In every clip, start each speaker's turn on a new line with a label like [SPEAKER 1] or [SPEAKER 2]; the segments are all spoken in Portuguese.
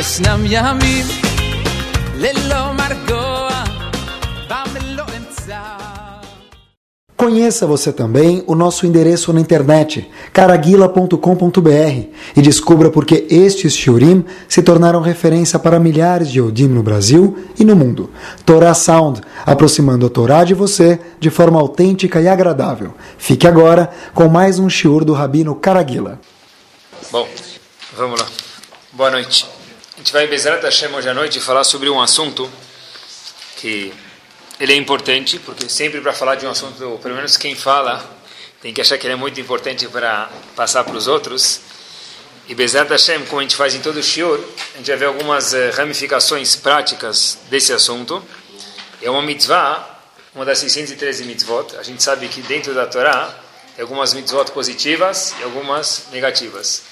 [SPEAKER 1] ישנם ימים ללא מרגוע במלוא אמצע
[SPEAKER 2] Conheça você também o nosso endereço na internet, caraguila.com.br, e descubra por que estes shiurim se tornaram referência para milhares de Yodim no Brasil e no mundo. Torah Sound, aproximando a Torá de você de forma autêntica e agradável. Fique agora com mais um shiur do Rabino Caraguila.
[SPEAKER 3] Bom, vamos lá. Boa noite. A gente vai, Bezerra Hashem, hoje à noite, falar sobre um assunto que ele é importante, porque sempre para falar de um assunto, pelo menos quem fala, tem que achar que ele é muito importante para passar para os outros. E Bezerra Hashem, como a gente faz em todo o shiur, a gente vai ver algumas eh, ramificações práticas desse assunto. É uma mitzvah, uma das 613 mitzvot. A gente sabe que dentro da Torá algumas mitzvot positivas e algumas negativas.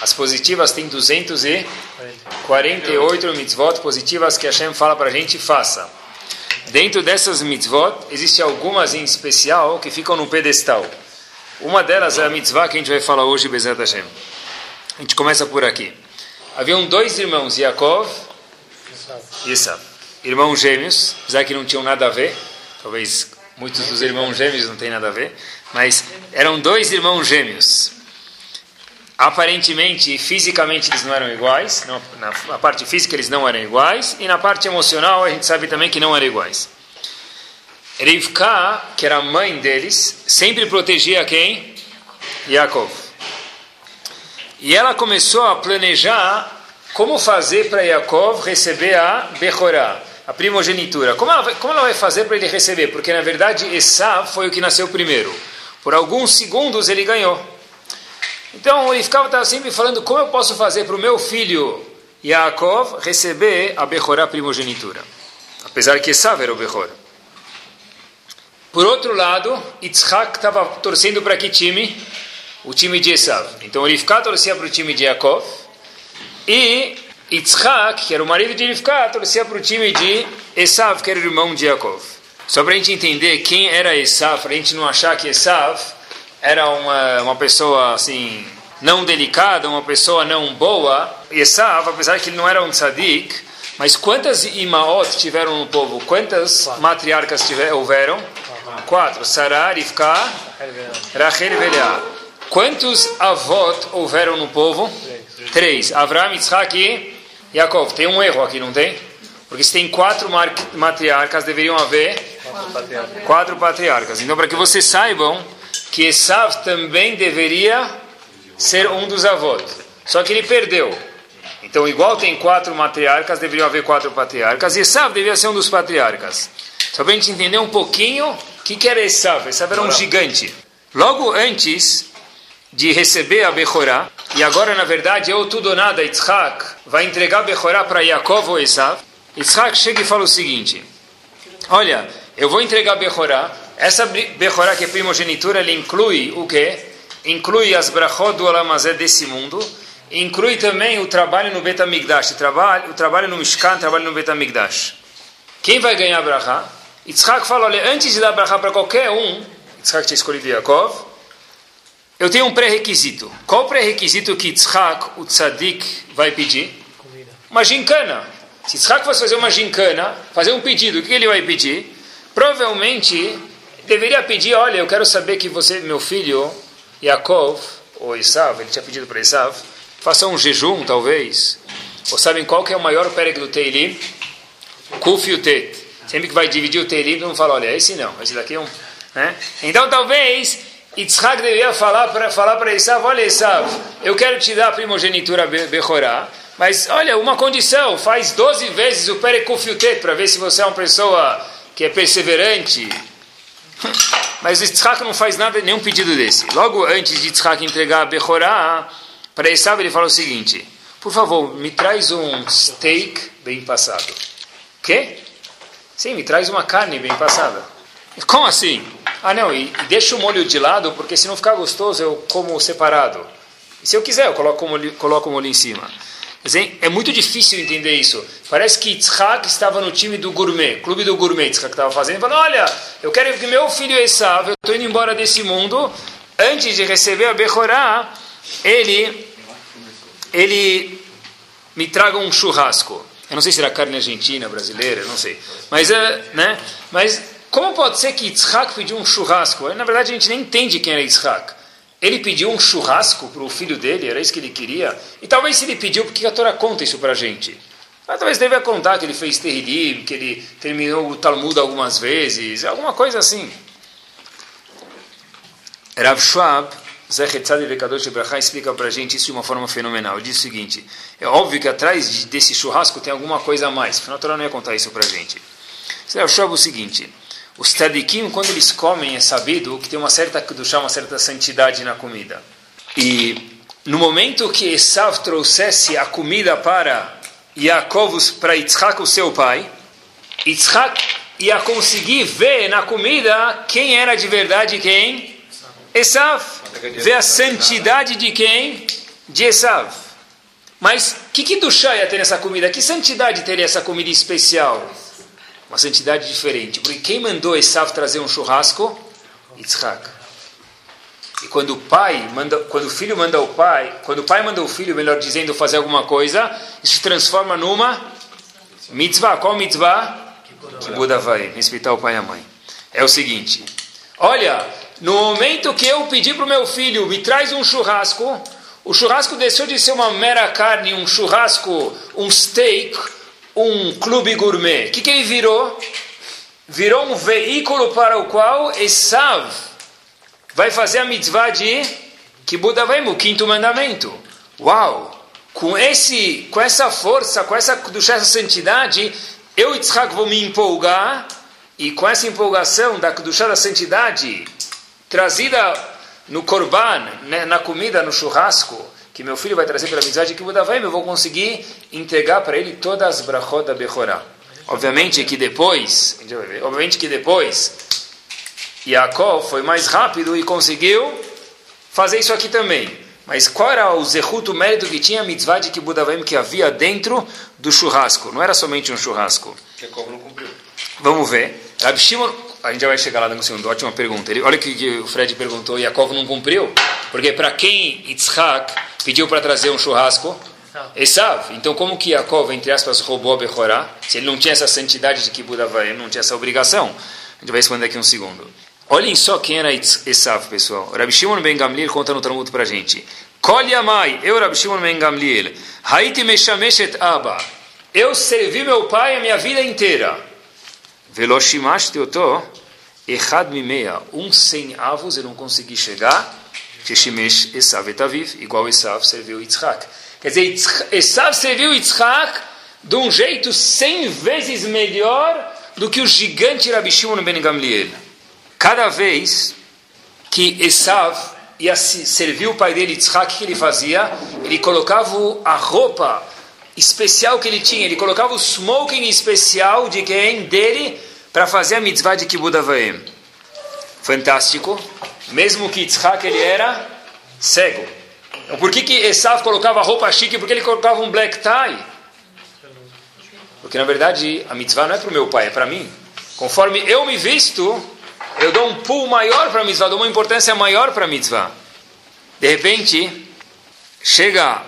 [SPEAKER 3] As positivas tem 248 mitzvot positivas que Hashem fala para a gente faça. Dentro dessas mitzvot, existe algumas em especial que ficam no pedestal. Uma delas é a mitzvah que a gente vai falar hoje, Bezerra Hashem. A gente começa por aqui. Haviam dois irmãos, Yaakov e Esav. Irmãos gêmeos, apesar que não tinham nada a ver, talvez muitos dos irmãos gêmeos não têm nada a ver, mas eram dois irmãos gêmeos. Aparentemente, fisicamente eles não eram iguais, não, na, na, parte física eles não eram iguais, e na parte emocional a gente sabe também que não eram iguais. Rivka, que era a mãe deles, sempre protegia quem? Yaakov. E ela começou a planejar como fazer para Yaakov receber a Bechorá, a primogenitura. Como ela, como ela vai fazer para ele receber? Porque na verdade Esav foi o que nasceu primeiro. Por alguns segundos ele ganhou. Então ele ficava sempre falando como eu posso fazer para o meu filho Yaakov receber a Bechorá primogenitura. Apesar que Esav era o Bechor. Por outro lado, Yitzhak estava torcendo para que time? O time de Esav. Então Rivka torcia para o time de Yaakov. E Yitzhak, que era o marido de Rivka, torcia para o time de Esav, que era o irmão de Yaakov. Só para a gente entender quem era Esav, para a gente não achar que Esav era uma, uma pessoa assim não delicada, uma pessoa não boa. Esav, apesar que ele não era um tzadik, mas quantas imaot tiveram no povo? Quantas Quatro. matriarcas tiver, houveram? Quatro. Sarah, Rivka, Rachel e. Quantos avot houveram no povo? Três. Três. Avraham, Yitzhak e Yaakov. Tem um erro aqui, não tem? Porque se tem quatro matriarcas, deveriam haver patriarcas. Quatro patriarcas. Então, para que vocês saibam que Esav também deveria ser um dos avós. Só que ele perdeu. Então, igual tem quatro matriarcas, deveriam haver quatro patriarcas, e Esav deveria ser um dos patriarcas. Só para a gente entender um pouquinho o que, que era Esav. Esav era um gigante. Logo antes de receber a Bechorá, e agora na verdade o tudo ou nada, Yitzhak vai entregar a Bechorá para Yaakov ou Esav, Yitzhak chega e fala o seguinte, olha, eu vou entregar a Bechorá, essa Bechorá que é primogenitura, ele inclui o quê? Inclui as brachot do Alamazé desse mundo, inclui também o trabalho no Betamigdash, o trabalho, o trabalho no Mishkan, o trabalho no Betamigdash. Quem vai ganhar a brachá? Yitzhak fala, olha, antes de dar brachá para qualquer um, Yitzhak tinha escolhido Yaakov, eu tenho um pré-requisito. Qual o pré-requisito que Yitzhak, o tzadik, vai pedir? Uma gincana. Se Yitzhak fosse fazer uma gincana, fazer um pedido, o que ele vai pedir? Provavelmente deveria pedir, olha, eu quero saber que você, meu filho, Yaakov, ou Isav, ele tinha pedido para Isav, faça um jejum, talvez. Ou sabem qual que é o maior pereg do Teilim? Kuf. Sempre que vai dividir o Teilim, não fala, olha, esse não, esse daqui é um... Né? Então, talvez, Yitzhak deveria falar para falar Isav, olha, Isav, eu quero te dar a primogenitura Bechorá, mas, olha, uma condição, faz 12 vezes o pereg Kuf para ver se você é uma pessoa que é perseverante, mas Yitzhak não faz nada, nenhum pedido desse. Logo antes de Yitzhak entregar a Bechorá, para Esav ele fala o seguinte: Por favor, me traz um steak bem passado. Quê? Sim, me traz uma carne bem passada. Como assim? Ah, não, e, e deixa o molho de lado, porque se não ficar gostoso eu como separado. E se eu quiser, eu coloco o molho, coloco o molho em cima. É muito difícil entender isso. Parece que Yitzhak estava no time do gourmet, clube do gourmet, Yitzhak estava fazendo. Falando, olha, eu quero que meu filho Esav, eu estou indo embora desse mundo, antes de receber a Bechorá, ele, ele me tragam um churrasco. Eu não sei se era carne argentina, brasileira, não sei. Mas, é, né? Mas como pode ser que Yitzhak pediu um churrasco? Na verdade, a gente nem entende quem era Yitzhak. Ele pediu um churrasco para o filho dele, era isso que ele queria. E talvez se ele pediu, por que a Torá conta isso para a gente? Mas talvez deve contar que ele fez Terrilim, que ele terminou o Talmud algumas vezes, alguma coisa assim. Rav Schwab, Zechet Tzadi Vekadosh Ibrahim, explica para a gente isso de uma forma fenomenal. Diz o seguinte, é óbvio que atrás desse churrasco tem alguma coisa a mais, afinal a Torá não ia contar isso para a gente. Rav Schwab o seguinte, os tzadikim, quando eles comem, é sabido que tem uma certa kedushá, uma certa santidade na comida. E no momento que Esav trouxesse a comida para Yaakov para Yitzhak, o seu pai, Yitzhak ia conseguir ver na comida quem era de verdade quem? Esav. Ver a santidade de quem? De Esav. Mas que do ia ter nessa comida? Que santidade teria essa comida especial? Uma santidade diferente. Porque quem mandou Esav trazer um churrasco? Yitzhak. E quando o pai manda, quando o filho manda o pai, quando o pai manda o filho, melhor dizendo, fazer alguma coisa, isso se transforma numa mitzvah. Qual mitzvah? Que Buda vai respeitar o pai e a mãe. É o seguinte: olha, no momento que eu pedi para o meu filho, me traz um churrasco, o churrasco deixou de ser uma mera carne, um churrasco, um steak, um clube gourmet. O que, que ele virou? Virou um veículo para o qual Esav vai fazer a mitzvah de Kibbutz o quinto mandamento. Uau! Com, esse, com essa força, com essa, essa santidade, eu Yitzhak vou me empolgar, e com essa empolgação da Kedushá da santidade, trazida no korban, né, na comida, no churrasco, que meu filho vai trazer pela mitzvah de Kibbutz eu vou conseguir entregar para ele todas as brachot da Bechorá. Obviamente que depois, obviamente que depois, Yaakov foi mais rápido e conseguiu fazer isso aqui também. Mas qual era o zehut, o mérito que tinha a mitzvah de Kibudavim que havia dentro do churrasco? Não era somente um churrasco.
[SPEAKER 4] Yaakov não cumpriu.
[SPEAKER 3] Vamos ver. Rabi Shimon, a gente já vai chegar lá no segundo, ótima pergunta. Ele, olha o que o Fred perguntou, Yaakov não cumpriu? Porque para quem Yitzhak pediu para trazer um churrasco? Esav. Então como que Yaakov, entre aspas, roubou a Bechorá? Se ele não tinha essa santidade de Kibudavim, não tinha essa obrigação. A gente vai responder aqui um segundo. Olhem só quem era Esav, pessoal. Rabi Shimon ben Gamliel conta no Talmud para a gente. Kol Yamai, eu Rabi Shimon ben Gamliel, Haiti Meshameshet Abba, eu servi meu pai a minha vida inteira. Veloshimash Teotó, Echad Mimeia, um sem avos eu não consegui chegar, Sheshimesh Esav etaviv, igual Esav serviu Yitzhak. Quer dizer, Esav serviu Yitzhak de um jeito cem vezes melhor do que o gigante Rabi Shimon ben Gamliel. Cada vez que Esav ia servir o pai dele, Yitzhak, o que ele fazia? Ele colocava a roupa especial que ele tinha, ele colocava o smoking especial de quem? Dele, para fazer a mitzvah de Kibbutz Avaim. Fantástico. Mesmo que Yitzhak ele era cego. Então, por que, que Esav colocava roupa chique? Porque ele colocava um black tie. Porque na verdade a mitzvah não é para o meu pai, é para mim. Conforme eu me visto, eu dou um pulo maior para a mitzvah, dou uma importância maior para a mitzvah. De repente, chega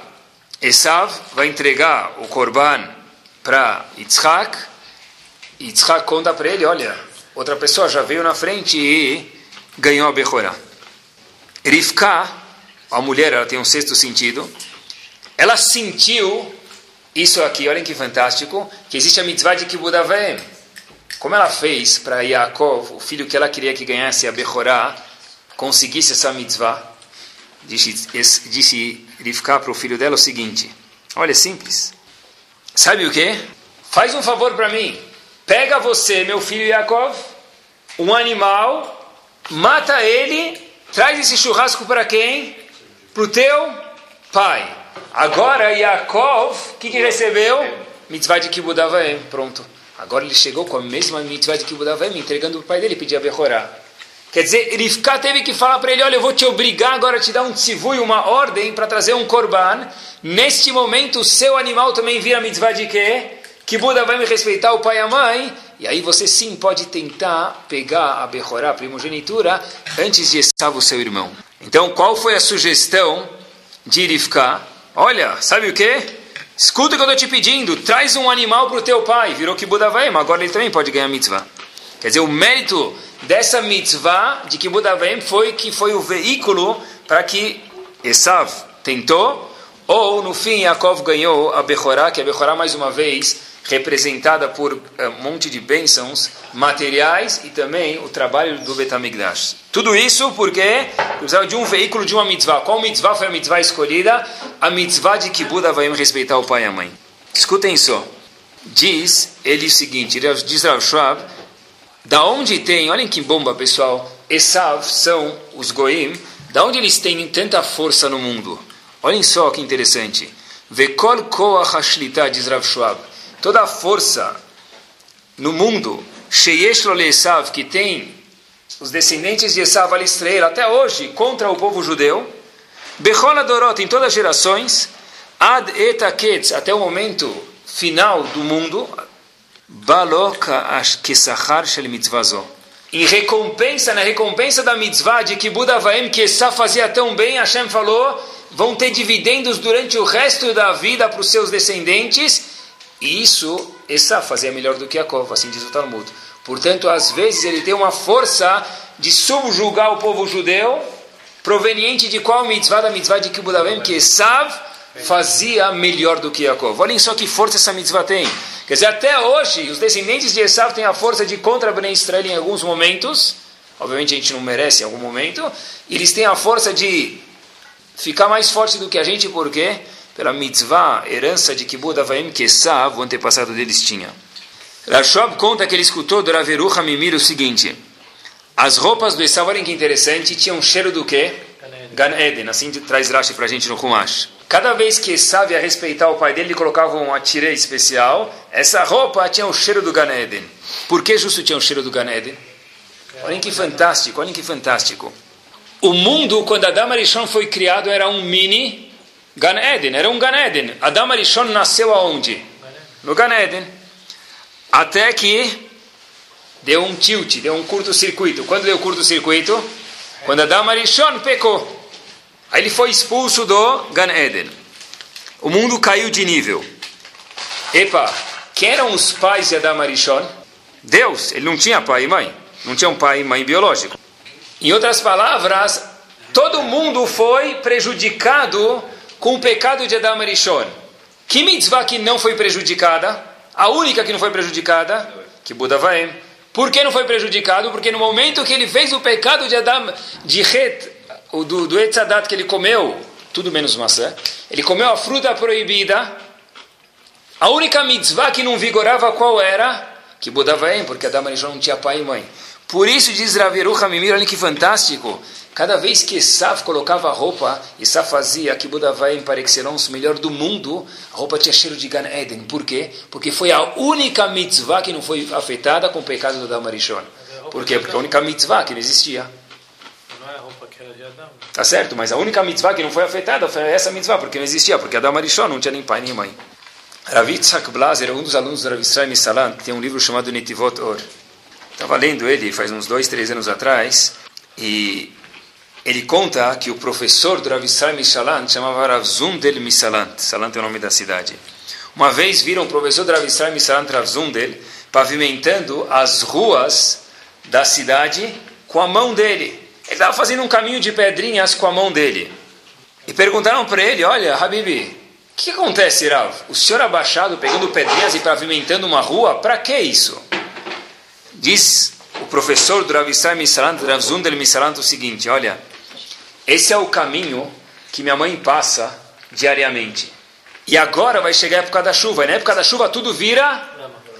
[SPEAKER 3] Esav, vai entregar o korban para Yitzhak, e Yitzhak conta para ele, olha, outra pessoa já veio na frente e ganhou a Bechorá. Rivka, a mulher, ela tem um sexto sentido, ela sentiu isso aqui, olhem que fantástico, que existe a mitzvah de Kibbutz como ela fez para Yaakov, o filho que ela queria que ganhasse a Bechorá, conseguisse essa mitzvah, disse, disse para o filho dela o seguinte: Olha, é simples. Sabe o que? Faz um favor para mim. Pega você, meu filho Yaakov, um animal, mata ele, traz esse churrasco para quem? Para o teu pai. Agora Yaakov, o que, que recebeu? Mitzvah de Kibudavaem. Pronto. Agora ele chegou com a mesma mitzvah de Kibudavem, entregando para o pai dele, pedir a Bechorá. Quer dizer, Rivka teve que falar para ele, olha, eu vou te obrigar agora a te dar um tzivui, uma ordem para trazer um korban. Neste momento, o seu animal também vira mitzvah de quê? Que Buda vai me respeitar o pai e a mãe. E aí você sim pode tentar pegar a Bechorá, a primogenitura, antes de estar o seu irmão. Então, qual foi a sugestão de Rivka? Olha, sabe o que? Escuta o que eu estou te pedindo, traz um animal para o teu pai. Virou Kibbutz Avaim, agora ele também pode ganhar mitzvah. Quer dizer, o mérito dessa mitzvah de Kibbutz Avaim foi que foi o veículo para que Esav tentou, ou no fim Yaakov ganhou a Bechorá, que a Bechorá mais uma vez representada por eh, um monte de bênçãos materiais e também o trabalho do Betamigdash. Tudo isso porque precisava de um veículo de uma mitzvah. Qual mitzvah foi a mitzvah escolhida? A mitzvah de que Buda vai respeitar o pai e a mãe. Escutem só. Diz ele o seguinte, diz Rav Schwab, da onde tem, olhem que bomba pessoal, Esav são os Goim, da onde eles têm tanta força no mundo? Olhem só que interessante. Vekol koach hashlita, diz Rav Schwab toda a força no mundo, Sheyesh Esav, que tem os descendentes de Esav al Israel até hoje contra o povo judeu, Bechol Adorot, em todas as gerações, Ad etaketz, até o momento final do mundo, Baloka Kesachar Shel Mitzvazo. Em recompensa, na recompensa da mitzvah de que Budavaim, que Esav fazia tão bem, Hashem falou, vão ter dividendos durante o resto da vida para os seus descendentes, e isso, Essa fazia melhor do que Yaakov, assim diz o Talmud. Portanto, às vezes ele tem uma força de subjugar o povo judeu, proveniente de qual mitzvah? Da mitzvah de Kibudavem, que Esav fazia melhor do que Yaakov. Olhem só que força essa mitzvah tem. Quer dizer, até hoje, os descendentes de Esav têm a força de contra Ben Israel em alguns momentos. Obviamente a gente não merece em algum momento. Eles têm a força de ficar mais forte do que a gente, por quê? pela mitzvah, herança de Kibud Avaim Kesav, o antepassado deles tinha. Rashob conta que ele escutou do Raveruha Mimir o seguinte: as roupas do Esav, olhem que interessante, tinham um cheiro do quê? Gan Eden, assim traz Rashi para a gente no Kumash. Cada vez que Esav ia respeitar o pai dele, ele colocava um atirei especial. Essa roupa tinha o cheiro do Gan Eden. Por que justo tinha o cheiro do Gan Eden? Olhem que fantástico, olhem que fantástico. O mundo, quando Adam Arishon foi criado, era um mini Gan Eden, era um Gan Eden. Adam Arishon nasceu aonde? No Gan Eden. Até que deu um tilt, deu um curto-circuito. Quando deu curto-circuito? Quando Adam Arishon pecou. Aí ele foi expulso do Gan Eden. O mundo caiu de nível. Epa, quem eram os pais de Adam Arishon? Deus. Ele não tinha pai e mãe. Não tinha um pai e mãe biológico. Em outras palavras, todo mundo foi prejudicado com o pecado de Adam Arishon. Que mitzvah que não foi prejudicada? A única que não foi prejudicada? Que Buda vai. Por que não foi prejudicado? Porque no momento que ele fez o pecado de Adam, de Het, do, do Etzadat que ele comeu, tudo menos maçã, ele comeu a fruta proibida, a única mitzvah que não vigorava qual era? Que Buda vai, porque Adam Arishon não tinha pai e mãe. Por isso diz Raveru Hamimir, olha que fantástico. Cada vez que Esav colocava a roupa, Esav fazia que Budavaim par excellence, melhor do mundo, a roupa tinha cheiro de Gan Eden. Por quê? Porque foi a única mitzvah que não foi afetada com o pecado do Damarishon. Por quê? Porque a única mitzvah que não existia. Não é a roupa que era de Adão. Tá certo, mas a única mitzvah que não foi afetada foi essa mitzvah, porque não existia, porque Adam Arishon não tinha nem pai nem mãe. Ravitzak Blaser, um dos alunos do Rav Israel Salan, que tem um livro chamado Netivot Or. Estava lendo ele faz uns dois, três anos atrás, e ele conta que o professor do Rav Israel chamava Rav Zundel Mishalant. Salant é o nome da cidade. Uma vez viram o professor do Rav Israel Mishalant, Rav Zundel, pavimentando as ruas da cidade com a mão dele. Ele estava fazendo um caminho de pedrinhas com a mão dele. E perguntaram para ele, olha, Habibi, o que acontece, Rav? O senhor abaixado pegando pedrinhas e pavimentando uma rua, para que isso? Diz o professor do Rav Israel Mishalant, Rav Zundel Mishalant, o seguinte, olha, esse é o caminho que minha mãe passa diariamente. E agora vai chegar a época da chuva. E na época da chuva tudo vira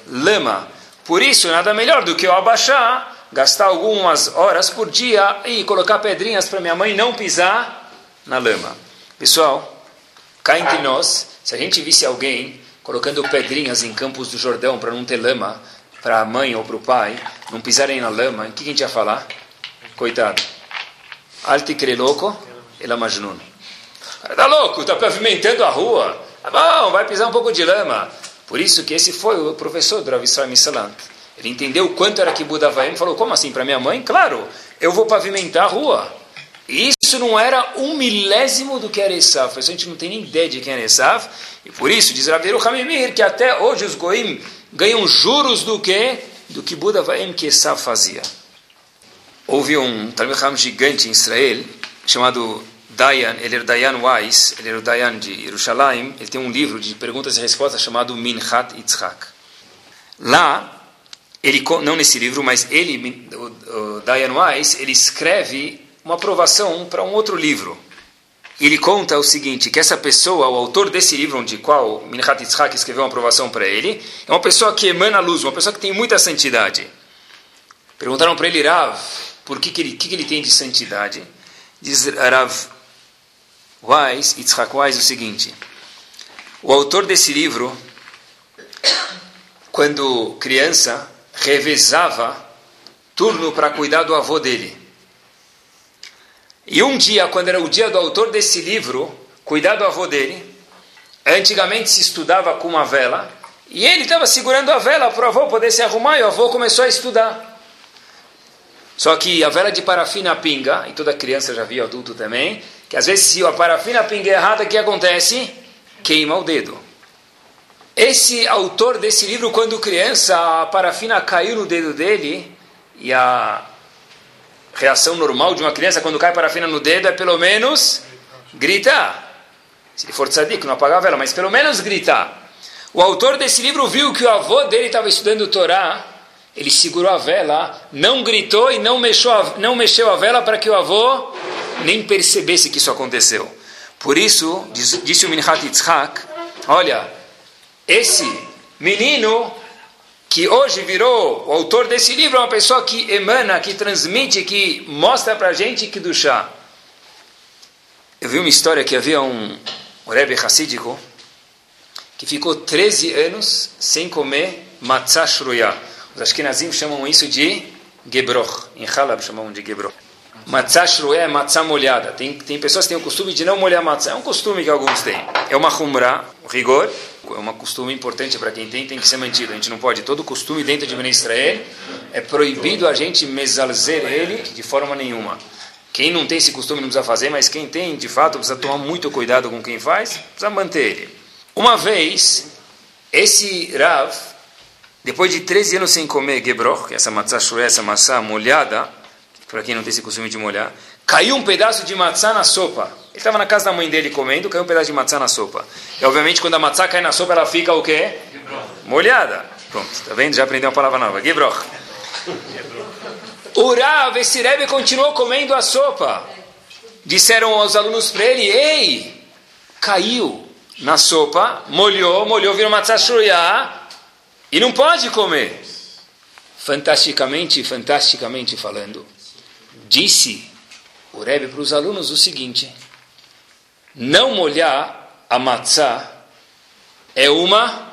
[SPEAKER 3] lama. Por isso, nada melhor do que eu abaixar, gastar algumas horas por dia e colocar pedrinhas para minha mãe não pisar na lama. Pessoal, cá entre nós, se a gente visse alguém colocando pedrinhas em campos do Jordão para não ter lama, para a mãe ou para o pai, não pisarem na lama, o que a gente ia falar? Coitado. Alti louco, ela majnun. Está louco, está pavimentando a rua. Tá bom, vai pisar um pouco de lama. Por isso que esse foi o professor do Rav Israel Misalant. Ele entendeu o quanto era que Buda e falou, como assim, para minha mãe? Claro, eu vou pavimentar a rua. Isso isso não era um milésimo do que era Esav. A gente não tem nem ideia de quem era Esav. E por isso, diz Rabiru Hamimir, que até hoje os Goim ganham juros do que? Do que Buda Vaem Esav fazia. Houve um Talmud gigante em Israel, chamado Dayan, ele era Dayan Weiss, ele era o Dayan de Yerushalayim, ele tem um livro de perguntas e respostas chamado Minchat Yitzhak. Lá, ele, não nesse livro, mas ele, o, Dayan Weiss, ele escreve uma aprovação para um outro livro. Ele conta o seguinte, que essa pessoa, o autor desse livro, onde qual Minchat Yitzhak escreveu uma aprovação para ele, é uma pessoa que emana luz, uma pessoa que tem muita santidade. Perguntaram para ele, Rav, por que, que, ele, que, que ele tem de santidade? Diz Rav Weiss, Yitzhak Weiss, o seguinte, o autor desse livro, quando criança, revezava turno para cuidar do avô dele. E um dia, quando era o dia do autor desse livro, cuidar do avô dele, antigamente se estudava com uma vela, e ele estava segurando a vela para o avô poder se arrumar, e o avô começou a estudar. Só que a vela de parafina pinga, e toda criança já viu, adulto também, que às vezes se a parafina pinga errada, o que acontece? Queima o dedo. Esse autor desse livro, quando criança, a parafina caiu no dedo dele, e a reação normal de uma criança quando cai parafina no dedo é pelo menos gritar. Se ele for tzadik, não apagar a vela, mas pelo menos gritar. O autor desse livro viu que o avô dele estava estudando Torá, ele segurou a vela, não gritou e não mexeu a, não mexeu a vela para que o avô nem percebesse que isso aconteceu. Por isso, diz, disse o Minchat Yitzhak, olha, esse menino que hoje virou o autor desse livro, é uma pessoa que emana, que transmite, que mostra para a gente que do chá. Eu vi uma história que havia um, Rebbe Hassidico que ficou 13 anos sem comer matzah shruya. Os ashkenazim chamam isso de gebroch. Em Halab chamam de gebroch. Matzah shruya é matzah molhada. Tem, tem pessoas que têm o costume de não molhar matzah. É um costume que alguns têm. É uma humra, um rigor, é um costume importante para quem tem, tem que ser mantido. A gente não pode, todo costume dentro de Ben Israel, é proibido a gente mesalzer ele de forma nenhuma. Quem não tem esse costume não precisa fazer, mas quem tem, de fato, precisa tomar muito cuidado com quem faz, precisa manter ele. Uma vez, esse Rav, depois de 13 anos sem comer gebroch, é essa matzah shuré, essa maçã molhada, para quem não tem esse costume de molhar, caiu um pedaço de matzá na sopa. Ele estava na casa da mãe dele comendo, caiu um pedaço de matzá na sopa. E obviamente quando a matzá cai na sopa, ela fica o quê? Molhada. Pronto, tá vendo? Já aprendeu uma palavra nova. Gebroch. O Rav, esse continuou comendo a sopa. Disseram aos alunos para ele, ei, caiu na sopa, molhou, molhou, virou matzá shurya, e não pode comer. Fantasticamente, fantasticamente falando, disse o Rebbe para os alunos o seguinte: não molhar a matzá é uma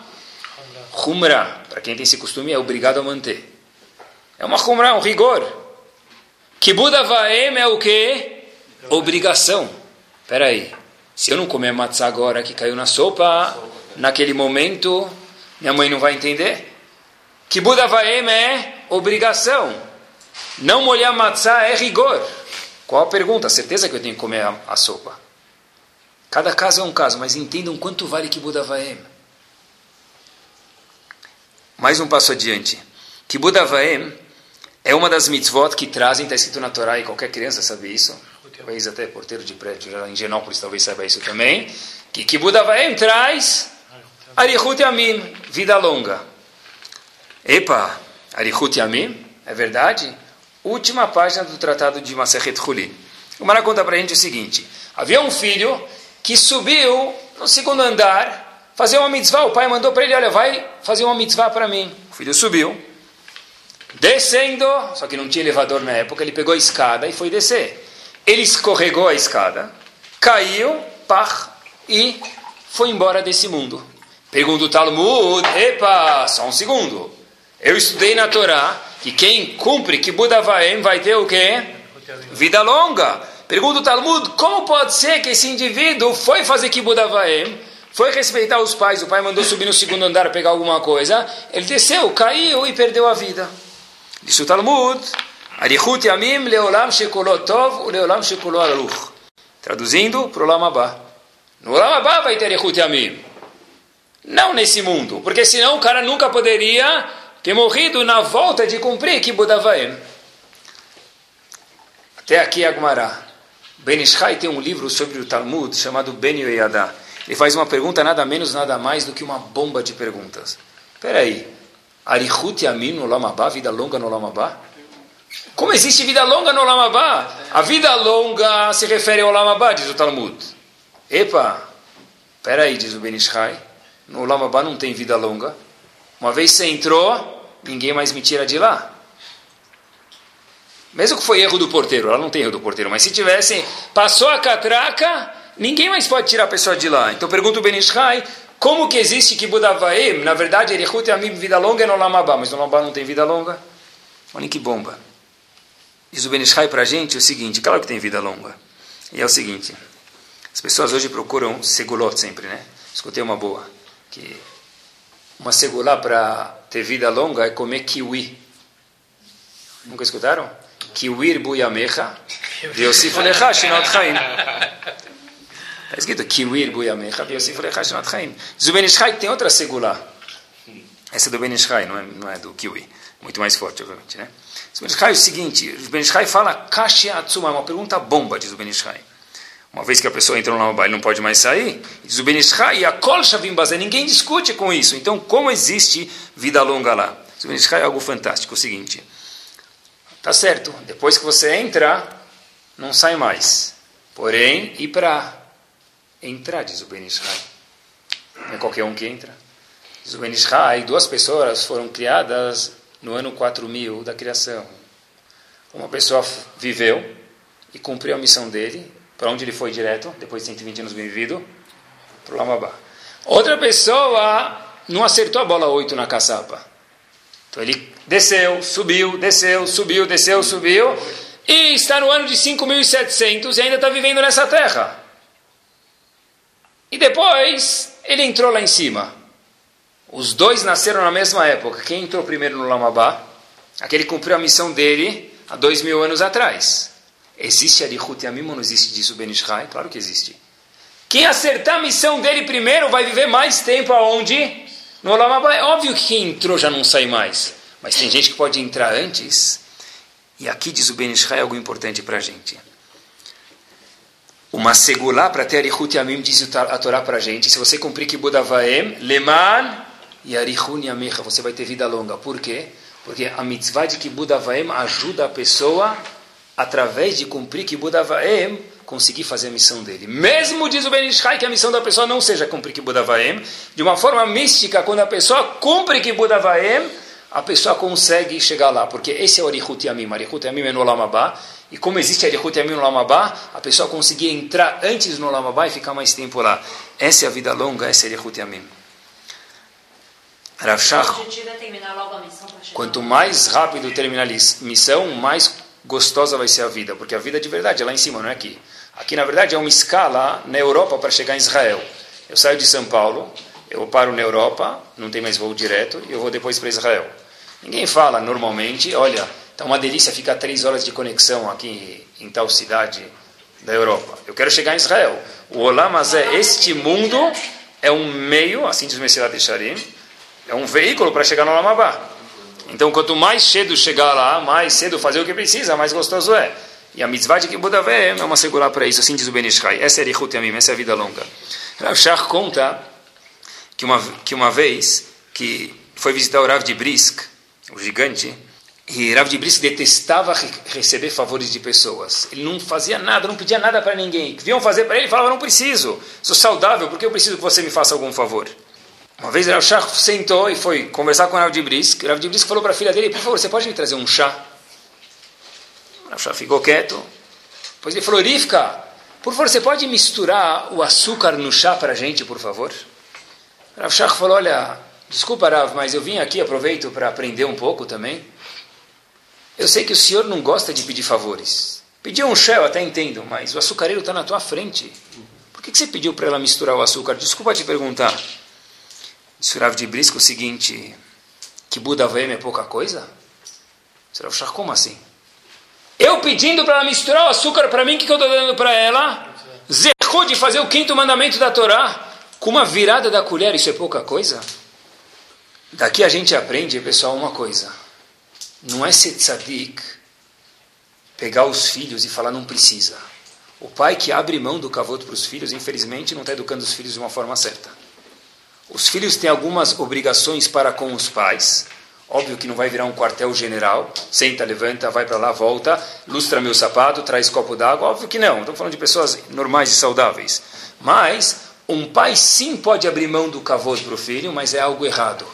[SPEAKER 3] humra. Para quem tem esse costume, é obrigado a manter. É uma humra, um rigor. Que Buda Vaem é o que? Obrigação. Espera aí. Se eu não comer matzá agora que caiu na sopa, naquele momento, minha mãe não vai entender. Que Buda Vaem é obrigação. Não molhar matzá é rigor. Qual a pergunta? Certeza que eu tenho que comer a, a sopa. Cada caso é um caso, mas entendam quanto vale Buda Vaem. Mais um passo adiante. Buda Vaem é uma das mitzvot que trazem, está escrito na Torá e qualquer criança sabe isso. Talvez até porteiro de prédio em Genópolis talvez saiba isso também. Que Buda Vaem traz Arihut Yamim, vida longa. Epa, Arihut Yamim, é verdade? Última página do tratado de Masechet Hulin. O Mara conta para a gente o seguinte: havia um filho que subiu no segundo andar fazer uma mitzvah. O pai mandou para ele: Olha, vai fazer uma mitzvah para mim. O filho subiu, descendo, só que não tinha elevador na época, ele pegou a escada e foi descer. Ele escorregou a escada, caiu, pá, e foi embora desse mundo. Pergunta o Talmud: Epa, só um segundo. Eu estudei na Torá que quem cumpre que Buda Vaem vai ter o quê? Vida longa. Pergunta o Talmud, como pode ser que esse indivíduo foi fazer que Buda Vaem, foi respeitar os pais, o pai mandou subir no segundo andar pegar alguma coisa, ele desceu, caiu e perdeu a vida. Disse o Talmud, Arihut Yamim Leolam Shekolot Tov Leolam. Traduzindo para o Lamabá. No Lamabá vai ter Arihut Yamim. Não nesse mundo, porque senão o cara nunca poderia ter morrido na volta de cumprir que Budavaem. Até aqui Agmará. Ben Ishai tem um livro sobre o Talmud chamado Ben Yoyadá. Ele faz uma pergunta nada menos, nada mais do que uma bomba de perguntas. Espera aí. Arihut Yamim no Lamabá, vida longa no Lamabá? Como existe vida longa no Lamabá? A vida longa se refere ao Lamabá, diz o Talmud. Epa, espera aí, diz o Ben Ishai. No Lamabá não tem vida longa. Uma vez você entrou, ninguém mais me tira de lá. Mesmo que foi erro do porteiro, ela não tem erro do porteiro, mas se tivesse, passou a catraca, ninguém mais pode tirar a pessoa de lá. Então pergunta o Ben Ishai, como que existe Kibudavaim? Na verdade, Erechut é vida longa é no Lamabá, mas no Lamabá não tem vida longa. Olha que bomba. Diz o Ben Ishai para a gente o seguinte, claro que tem vida longa. E é o seguinte, as pessoas hoje procuram segulot sempre, né? Escutei uma boa, que uma segulá para ter vida longa é comer kiwi. Nunca escutaram? Kiwir buyamecha, Yosif lecha shinot chaim. Está escrito Kiwir buyamecha, Yosif lecha shinot chaim. Diz o Ben Ishai tem outra segulá. Essa é do Ben Ishai, não é, não é do Kiwi. Muito mais forte, obviamente, né? O Ben Ishai é o seguinte, o Ben Ishai fala Kashi Atsuma, é uma pergunta bomba, diz o Ben Ishai. Uma vez que a pessoa entra no Lamabá e não pode mais sair, diz o e a Kol Shavim ninguém discute com isso. Então, como existe vida longa lá? O é algo fantástico, o seguinte, tá certo, depois que você entra, não sai mais. Porém, e para entrar, diz o Ben Ishai. Não é qualquer um que entra. Diz o Ben Ishai, duas pessoas foram criadas no ano 4000 da criação. Uma pessoa viveu e cumpriu a missão dele. Para onde ele foi direto, depois de 120 anos vivido? Para o Lamabá. Outra pessoa não acertou a bola 8 na caçapa. Então ele desceu, subiu, desceu, subiu, desceu, subiu. E está no ano de 5.700 e ainda está vivendo nessa terra. E depois ele entrou lá em cima. Os dois nasceram na mesma época. Quem entrou primeiro no Lamabá? Aquele que cumpriu a missão dele há dois mil anos atrás. Existe Arihut Yamim ou não existe disso Ben Ishai? Claro que existe. Quem acertar a missão dele primeiro vai viver mais tempo aonde? No Lamabá. É óbvio que quem entrou já não sai mais. Mas tem gente que pode entrar antes. E aqui diz o Ben Ishai algo importante para a gente. Uma segulá para ter Arihut Yamim diz a Torá para a gente. Se você cumprir Kibud Avaem, Leman e Arihun Yamecha, você vai ter vida longa. Por quê? Porque a mitzvah de Kibud Avaem ajuda a pessoa, através de cumprir Kibud Avaem, conseguir fazer a missão dele. Mesmo, diz o Ben Ishai, que a missão da pessoa não seja cumprir Kibud Avaem, de uma forma mística, quando a pessoa cumpre Kibud Avaem, a pessoa consegue chegar lá, porque esse é o Arihut Yamim. Arihut Yamim é no Lamabá, e como existe Arihut Yamim no Lamabá, a pessoa conseguir entrar antes no Lamabá e ficar mais tempo lá. Essa é a vida longa, essa é Arihut Yamim. Rav quanto mais rápido terminar a missão, mais gostosa vai ser a vida, porque a vida de verdade é lá em cima, não é aqui. Aqui, na verdade, é uma escala na Europa para chegar em Israel. Eu saio de São Paulo, eu paro na Europa, não tem mais voo direto, e eu vou depois para Israel. Ninguém fala normalmente, olha, está uma delícia ficar três horas de conexão aqui em tal cidade da Europa. Eu quero chegar em Israel. O Olam é este mundo é um meio, assim diz o Sharim, é um veículo para chegar no Lamabá. Então, quanto mais cedo chegar lá, mais cedo fazer o que precisa, mais gostoso é. E a mitzvah de Kibbutz é uma segurar para isso, assim diz o Ben Ishai. Essa é Erichut Yamim, essa é a vida longa. Rav Shach conta que uma, que uma vez que foi visitar o Rav de Brisk, o gigante, e Rav de Brisk detestava receber favores de pessoas. Ele não fazia nada, não pedia nada para ninguém. Vinham fazer para ele, ele falava, não preciso, sou saudável, por que eu preciso que você me faça algum favor? Uma vez Rav Shach sentou e foi conversar com o Rav de Brisk. Rav de Brisk falou para a filha dele, por favor, você pode me trazer um chá? Rav Shach ficou quieto. Depois ele falou, Rivka, por favor, você pode misturar o açúcar no chá para a gente, por favor? Rav Shach falou, olha, desculpa Rav, mas eu vim aqui, aproveito para aprender um pouco também. Eu sei que o senhor não gosta de pedir favores. Pedir um chá eu até entendo, mas o açucareiro está na tua frente. Por que, que você pediu para ela misturar o açúcar? Desculpa te perguntar. Disse Rav de Brisco o seguinte, que Buda Vaem é pouca coisa? Disse Rav Shach, como assim? Eu pedindo para ela misturar o açúcar para mim, o que, que eu estou dando para ela? Zerrou de fazer o quinto mandamento da Torá. Com uma virada da colher, isso é pouca coisa? Daqui a gente aprende, pessoal, uma coisa. Não é ser tzadik, pegar os filhos e falar não precisa. O pai que abre mão do cavoto para os filhos, infelizmente, não está educando os filhos de uma forma certa. Os filhos têm algumas obrigações para com os pais. Óbvio que não vai virar um quartel-general. Senta, levanta, vai para lá, volta, lustra meu sapato, traz copo d'água. Óbvio que não. Estamos falando de pessoas normais e saudáveis. Mas um pai sim pode abrir mão do cavoto para o filho, mas é algo errado.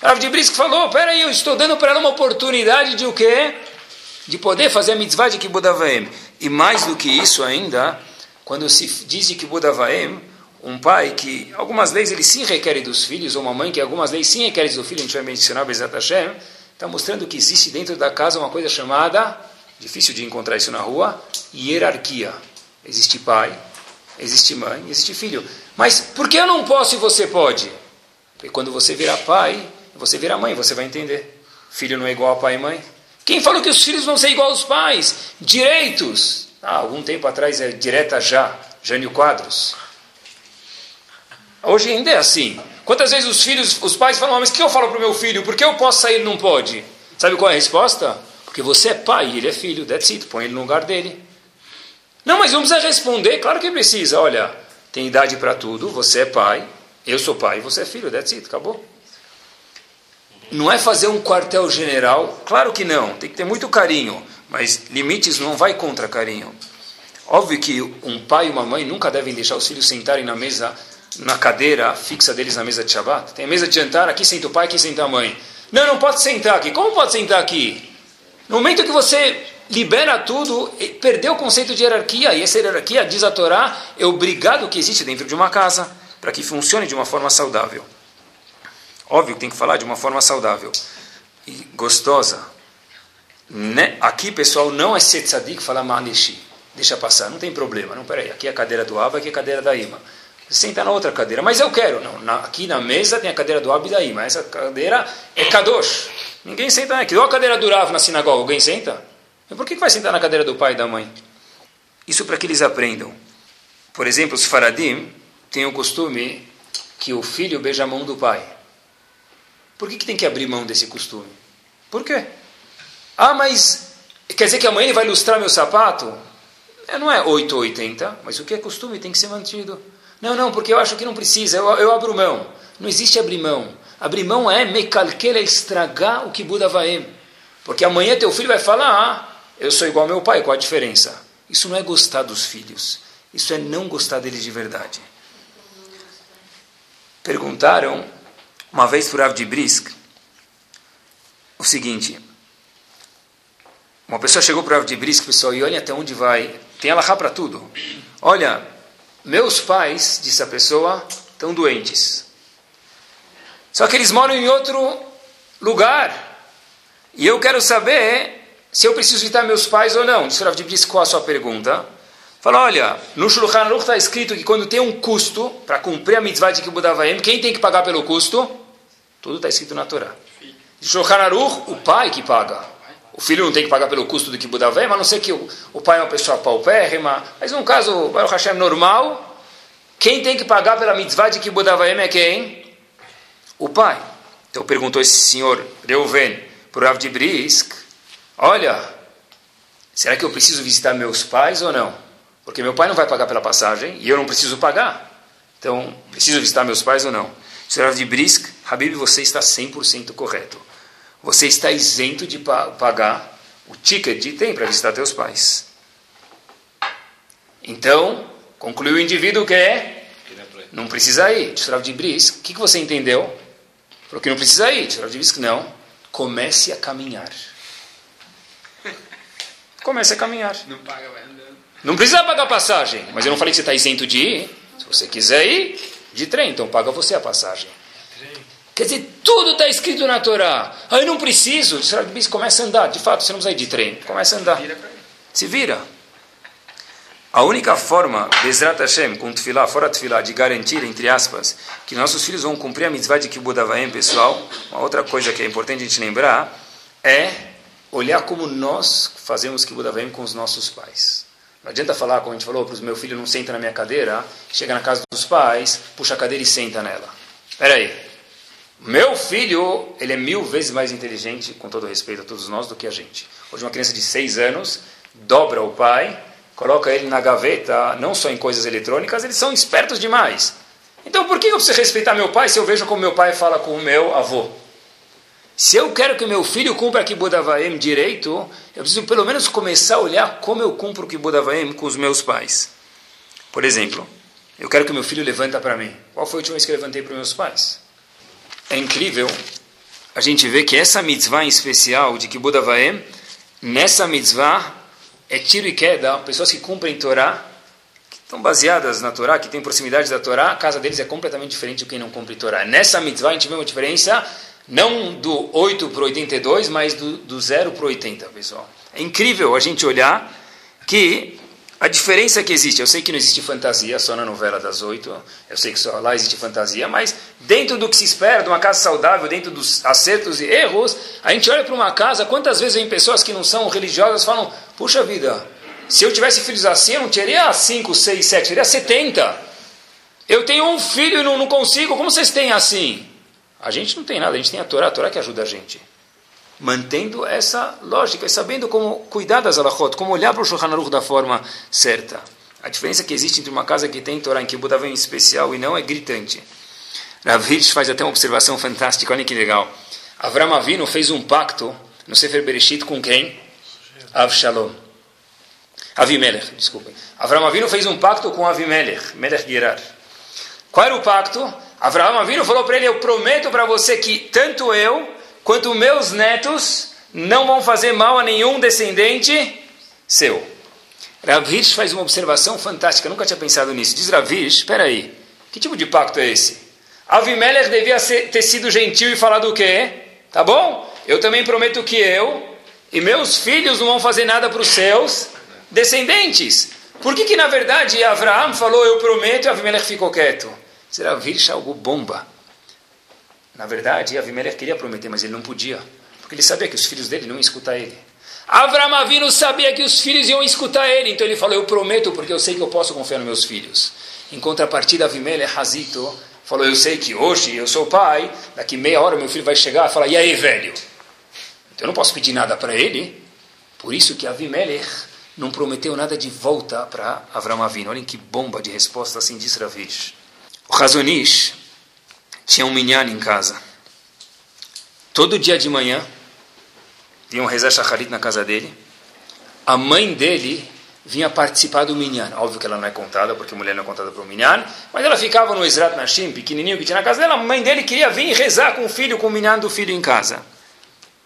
[SPEAKER 3] Rav de Brisk falou, peraí, eu estou dando para ela uma oportunidade de o quê? De poder fazer a mitzvah de Kibbutz E mais do que isso ainda, quando se diz de Kibbutz um pai que algumas leis ele sim requer dos filhos, ou uma mãe que algumas leis sim requer do filho, a gente vai mencionar Bezat Hashem, está mostrando que existe dentro da casa uma coisa chamada, difícil de encontrar isso na rua, hierarquia. Existe pai, existe mãe, existe filho. Mas por que eu não posso e você pode? Porque quando você virar pai, você vira mãe, você vai entender. Filho não é igual a pai e mãe. Quem falou que os filhos vão ser igual aos pais? Direitos. Ah, algum tempo atrás é direta já. Jânio Quadros. Hoje ainda é assim. Quantas vezes os filhos, os pais falam, ah, mas o que eu falo para o meu filho? Por que eu posso sair e não pode? Sabe qual é a resposta? Porque você é pai e ele é filho. That's it. Põe ele no lugar dele. Não, mas precisa responder. Claro que precisa. Olha, tem idade para tudo. Você é pai. Eu sou pai. Você é filho. That's it. Acabou. Não é fazer um quartel-general, claro que não, tem que ter muito carinho, mas limites não vai contra carinho. Óbvio que um pai e uma mãe nunca devem deixar os filhos sentarem na mesa, na cadeira fixa deles na mesa de Shabbat. Tem a mesa de jantar, aqui senta o pai, aqui senta a mãe. Não, não pode sentar aqui. Como pode sentar aqui? No momento que você libera tudo, perdeu o conceito de hierarquia, e essa hierarquia, diz a Torá, é obrigado que existe dentro de uma casa, para que funcione de uma forma saudável. Óbvio que tem que falar de uma forma saudável e gostosa. Né? Aqui, pessoal, não é ser tzadik falar manishi. Deixa passar, não tem problema. Não, peraí, aqui é a cadeira do Abba, aqui é a cadeira da Ima. Senta na outra cadeira, mas eu quero. Não, na, aqui na mesa tem a cadeira do Abba da Ima. Essa cadeira é Kadosh. Ninguém senta aqui. Ou a cadeira do Rav na sinagoga, alguém senta? Mas por que vai sentar na cadeira do pai e da mãe? Isso para que eles aprendam. Por exemplo, os faradim têm o costume que o filho beija a mão do pai. Por que, que tem que abrir mão desse costume? Por quê? Ah, mas quer dizer que amanhã ele vai lustrar meu sapato? É, não é 8 ou 80, mas o que é costume tem que ser mantido. Não, não, porque eu acho que não precisa, eu, eu abro mão. Não existe abrir mão. Abrir mão é mecalqueira, estragar o que Buda vai. Porque amanhã teu filho vai falar, ah, eu sou igual ao meu pai, qual a diferença? Isso não é gostar dos filhos. Isso é não gostar deles de verdade. Perguntaram uma vez para o de Brisk o seguinte: uma pessoa chegou para o de Brisk, pessoal, e olha até onde vai. Tem alahá para tudo. Olha, meus pais, disse a pessoa, estão doentes. Só que eles moram em outro lugar. E eu quero saber se eu preciso visitar meus pais ou não. O de Brisk, qual a sua pergunta? Fala, olha, no Shulchan Aruch está escrito que quando tem um custo para cumprir a mitzvah de Kibbutz Avayim, quem tem que pagar pelo custo? Tudo está escrito na Torá. Shulchan Aruch, o pai que paga. O filho não tem que pagar pelo custo do Kibbutz Avayim, a não ser que o, o pai é uma pessoa paupérrima. Mas num caso, Baruch Hashem, normal, quem tem que pagar pela mitzvah de Kibbutz Avayim é quem? O pai. Então perguntou esse senhor Reuven para o Rav de Brisk, olha, será que eu preciso visitar meus pais ou não? Porque meu pai não vai pagar pela passagem e eu não preciso pagar. Então, preciso visitar meus pais ou não? Senhor de Brisk, Habib, você está 100% correto. Você está isento de pagar o ticket de tem para visitar teus pais. Então, concluiu o indivíduo que é não precisa ir. Senhor de Brisk, o que, que você entendeu? Falou que não precisa ir. Senhor de Brisk, não. Comece a caminhar. Comece a caminhar. Não paga, vai andando. Não precisa pagar passagem, mas eu não falei que você está isento de ir. Se você quiser ir, de trem, então paga você a passagem. Quer dizer, tudo está escrito na Torá. Ah, eu não preciso. Começa a andar. De fato, você não precisa ir de trem. Começa a andar. Se vira. A única forma, Bezrat Hashem, com tefilá, fora tefilá, de garantir, entre aspas, que nossos filhos vão cumprir a mitzvah de Kibbutz Avaim, pessoal, uma outra coisa que é importante a gente lembrar, é olhar como nós fazemos que Buda vem com os nossos pais. Não adianta falar, como a gente falou, para os meu filho não senta na minha cadeira, chega na casa dos pais, puxa a cadeira e senta nela. Espera aí. Meu filho, ele é mil vezes mais inteligente, com todo respeito a todos nós, do que a gente. Hoje uma criança de seis anos dobra o pai, coloca ele na gaveta, não só em coisas eletrônicas, eles são espertos demais. Então por que eu preciso respeitar meu pai se eu vejo como meu pai fala com o meu avô? Se eu quero que meu filho cumpra Kibbutz Avaim direito, eu preciso pelo menos começar a olhar como eu cumpro o Kibbutz Avaim com os meus pais. Por exemplo, eu quero que meu filho levanta para mim. Qual foi a última vez que eu levantei para meus pais? É incrível a gente ver que essa mitzvah em especial de Kibbutz Avaim, nessa mitzvah é tiro e queda, pessoas que cumprem Torá, que estão baseadas na Torá, que têm proximidade da Torá, a casa deles é completamente diferente de quem não cumpre Torá. Nessa mitzvah a gente vê uma diferença não do 8 para o 82, mas do, do 0 para o 80, pessoal. É incrível a gente olhar que a diferença que existe, eu sei que não existe fantasia só na novela das oito, eu sei que só lá existe fantasia, mas dentro do que se espera de uma casa saudável, dentro dos acertos e erros, a gente olha para uma casa, quantas vezes vem pessoas que não são religiosas falam, puxa vida, se eu tivesse filhos assim, eu não teria 5, 6, 7, teria 70. Eu tenho um filho e não, não consigo, como vocês têm assim? A gente não tem nada, a gente tem a Torá, a Torá que ajuda a gente. Mantendo essa lógica e sabendo como cuidar das alachot, como olhar para o Shulchan Aruch da forma certa. A diferença que existe entre uma casa que tem Torá, em que o Buda vem especial e não é gritante. Rav faz até uma observação fantástica, olha que legal. Avram Avinu fez um pacto no Sefer Bereshit com quem? Avshalom. Avimelech, desculpem. Avram Avinu fez um pacto com Avimelech, Melech Gerar. Qual era o pacto? Abraão Avinu falou para ele: Eu prometo para você que tanto eu quanto meus netos não vão fazer mal a nenhum descendente seu. Ravish faz uma observação fantástica, nunca tinha pensado nisso. Diz Ravish: Espera aí, que tipo de pacto é esse? Avimelech devia ser, ter sido gentil e falado o quê? Tá bom? Eu também prometo que eu e meus filhos não vão fazer nada para os seus descendentes. Por que, que na verdade Abraão falou eu prometo e Avimelech ficou quieto? Será Virsha algo bomba. Na verdade, Avimelech queria prometer, mas ele não podia. Porque ele sabia que os filhos dele não iam escutar ele. Avram Avinu sabia que os filhos iam escutar ele. Então ele falou, eu prometo porque eu sei que eu posso confiar nos meus filhos. Em contrapartida, Avimelech Hazito falou, eu sei que hoje eu sou pai, daqui meia hora meu filho vai chegar e falar, e aí velho? Então eu não posso pedir nada para ele. Por isso que Avimelech não prometeu nada de volta para Avram Avinu. Olhem que bomba de resposta assim diz Ravish. O Razonish tinha um minyan em casa. Todo dia de manhã, um rezar shacharit na casa dele. A mãe dele vinha participar do minyan. Óbvio que ela não é contada, porque mulher não é contada para o minyan. Mas ela ficava no Ezrat Nashim, pequenininho que tinha na casa dela. A mãe dele queria vir rezar com o filho, com o minyan do filho em casa.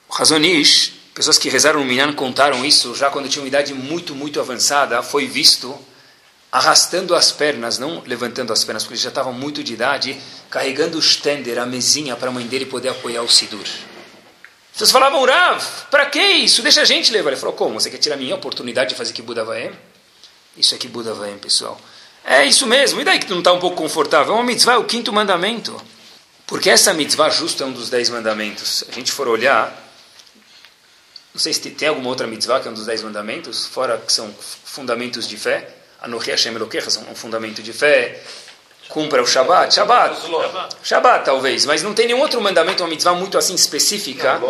[SPEAKER 3] O Razonish, pessoas que rezaram no minyan contaram isso, já quando tinha uma idade muito, muito avançada, foi visto arrastando as pernas, não levantando as pernas, porque ele já estava muito de idade, carregando o stender, a mesinha, para a mãe dele poder apoiar o Sidur. Vocês falavam, Rav, para que isso? Deixa a gente levar. Ele falou, como? Você quer tirar a minha oportunidade de fazer que Buda Vaem? Isso é que Buda Vaem, pessoal. É isso mesmo. E daí que tu não está um pouco confortável? É uma mitzvah, é o quinto mandamento. Porque essa mitzvah justa é um dos dez mandamentos. A gente for olhar, não sei se tem alguma outra mitzvah que é um dos dez mandamentos, fora que são fundamentos de fé. Anochi Hashem Elokecha, são um fundamento de fé. Cumpra o Shabbat. Shabbat. Shabbat, talvez. Mas não tem nenhum outro mandamento, uma mitzvah muito assim específica.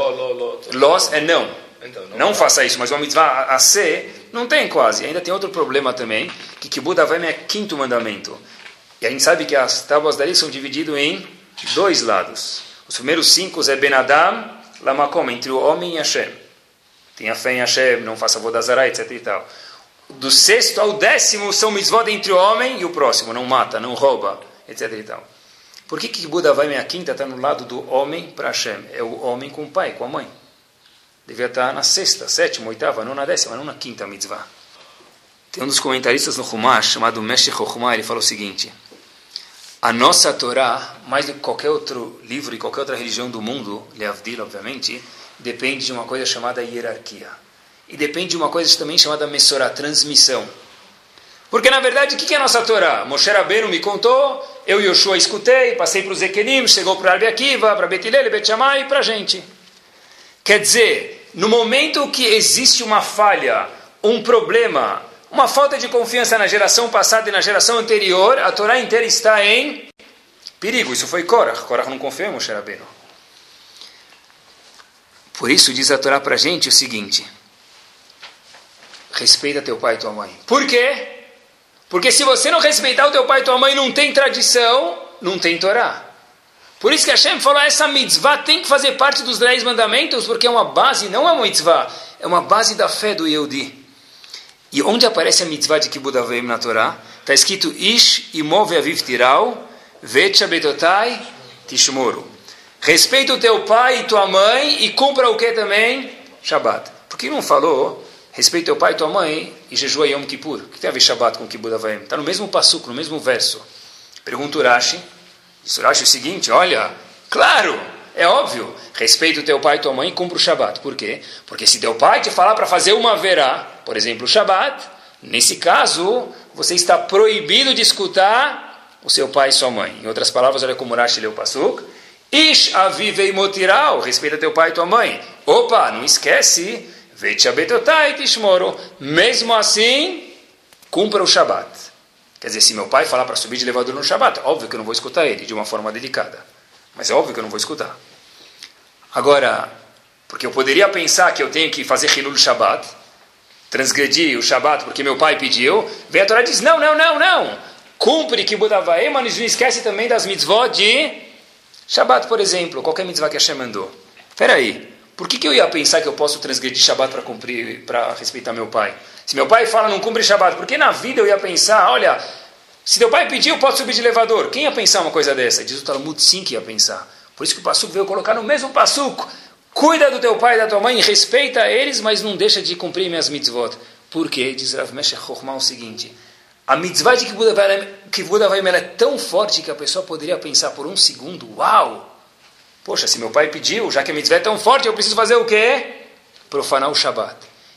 [SPEAKER 3] Los é não. Então, não, faça isso, mas uma mitzvah a ser, não tem quase. Ainda tem outro problema também, que Kibbutz Avim é quinto mandamento. E a gente sabe que as tábuas da lei são divididas em dois lados. Os primeiros cinco é Ben Adam, Lamakom, entre o homem e Hashem. Tenha fé em Hashem, não faça vodazara, etc e tal do sexto ao décimo são mitzvot entre o homem e o próximo, não mata, não rouba, etc. E tal. Por que, que Buda vai meia quinta está no lado do homem para Hashem? É o homem com o pai, com a mãe. Devia estar na sexta, sétima, oitava, não na décima, não na quinta mitzvah. Tem um dos comentaristas no Humash, chamado Meshech Chokhmah, ele fala o seguinte: A nossa Torá, mais do que qualquer outro livro e qualquer outra religião do mundo, Leavdil, obviamente, depende de uma coisa chamada hierarquia e depende de uma coisa também chamada Messorá, transmissão. Porque na verdade, o que é a nossa Torá? Moshe Rabbeinu me contou, eu e Yoshua escutei, passei para os Ekenim, chegou para Arbe Akiva, para Betilele, Bet Shammai e para a gente. Quer dizer, no momento que existe uma falha, um problema, uma falta de confiança na geração passada e na geração anterior, a Torá inteira está em perigo. Isso foi Korach. Korach não confiou em Moshe Rabbeinu. Por isso diz a Torá para a gente o seguinte: respeita teu pai e tua mãe. Por quê? Porque se você não respeitar o teu pai e tua mãe, não tem tradição, não tem Torá. Por isso que Hashem falou, essa mitzvah tem que fazer parte dos dez mandamentos, porque é uma base, não é uma mitzvah, é uma base da fé do Yehudi. E onde aparece a mitzvah de Kibbutz Avim na Torá? Está escrito, Ish imove aviv tiral, vet betotai tishmoru. Respeita o teu pai e tua mãe e cumpra o que também? Shabbat. Por que não falou, respeita teu pai e tua mãe e jejua Yom Kippur? O que tem a ver Shabbat com Kibbutz Avim? Está no mesmo passuco, no mesmo verso. Pergunta Urashi, isso acha o seguinte, olha, claro, é óbvio, respeita o teu pai e tua mãe e cumpra o Shabat. Por quê? Porque se teu pai te falar para fazer uma verá, por exemplo, o Shabat, nesse caso, você está proibido de escutar o seu pai e sua mãe. Em outras palavras, olha como Rashi leu o Pasuk. Ish avivei motiral, respeita teu pai e tua mãe. Opa, não esquece. Mesmo assim, cumpra o Shabat. Quer dizer, se meu pai falar para subir de elevador no Shabat, óbvio que eu não vou escutar ele de uma forma delicada. Mas é óbvio que eu não vou escutar. Agora, porque eu poderia pensar que eu tenho que fazer Hilul Shabat, transgredir o Shabat porque meu pai pediu, vem a Torá e diz, não, não, não, não. Cumpre que Budavaê, mas não esquece também das mitzvot de Shabat, por exemplo, qualquer mitzvah que Hashem mandou. Espera aí, por que, que eu ia pensar que eu posso transgredir Shabat para cumprir, para respeitar meu pai? Se meu pai fala não cumpre Shabbat, por que na vida eu ia pensar, olha, se teu pai pediu, pode subir de elevador. Quem ia pensar uma coisa dessa? Diz o Talmud sim que ia pensar. Por isso que o Passuco veio colocar no mesmo Passuco. Cuida do teu pai e da tua mãe, respeita eles, mas não deixa de cumprir minhas mitzvot. Por quê? Diz Rav Chochmah o seguinte. A mitzvah de que Buda vai é tão forte que a pessoa poderia pensar por um segundo, uau! Poxa, se meu pai pediu, já que a mitzvah é tão forte, eu preciso fazer o quê? Profanar o Shabat.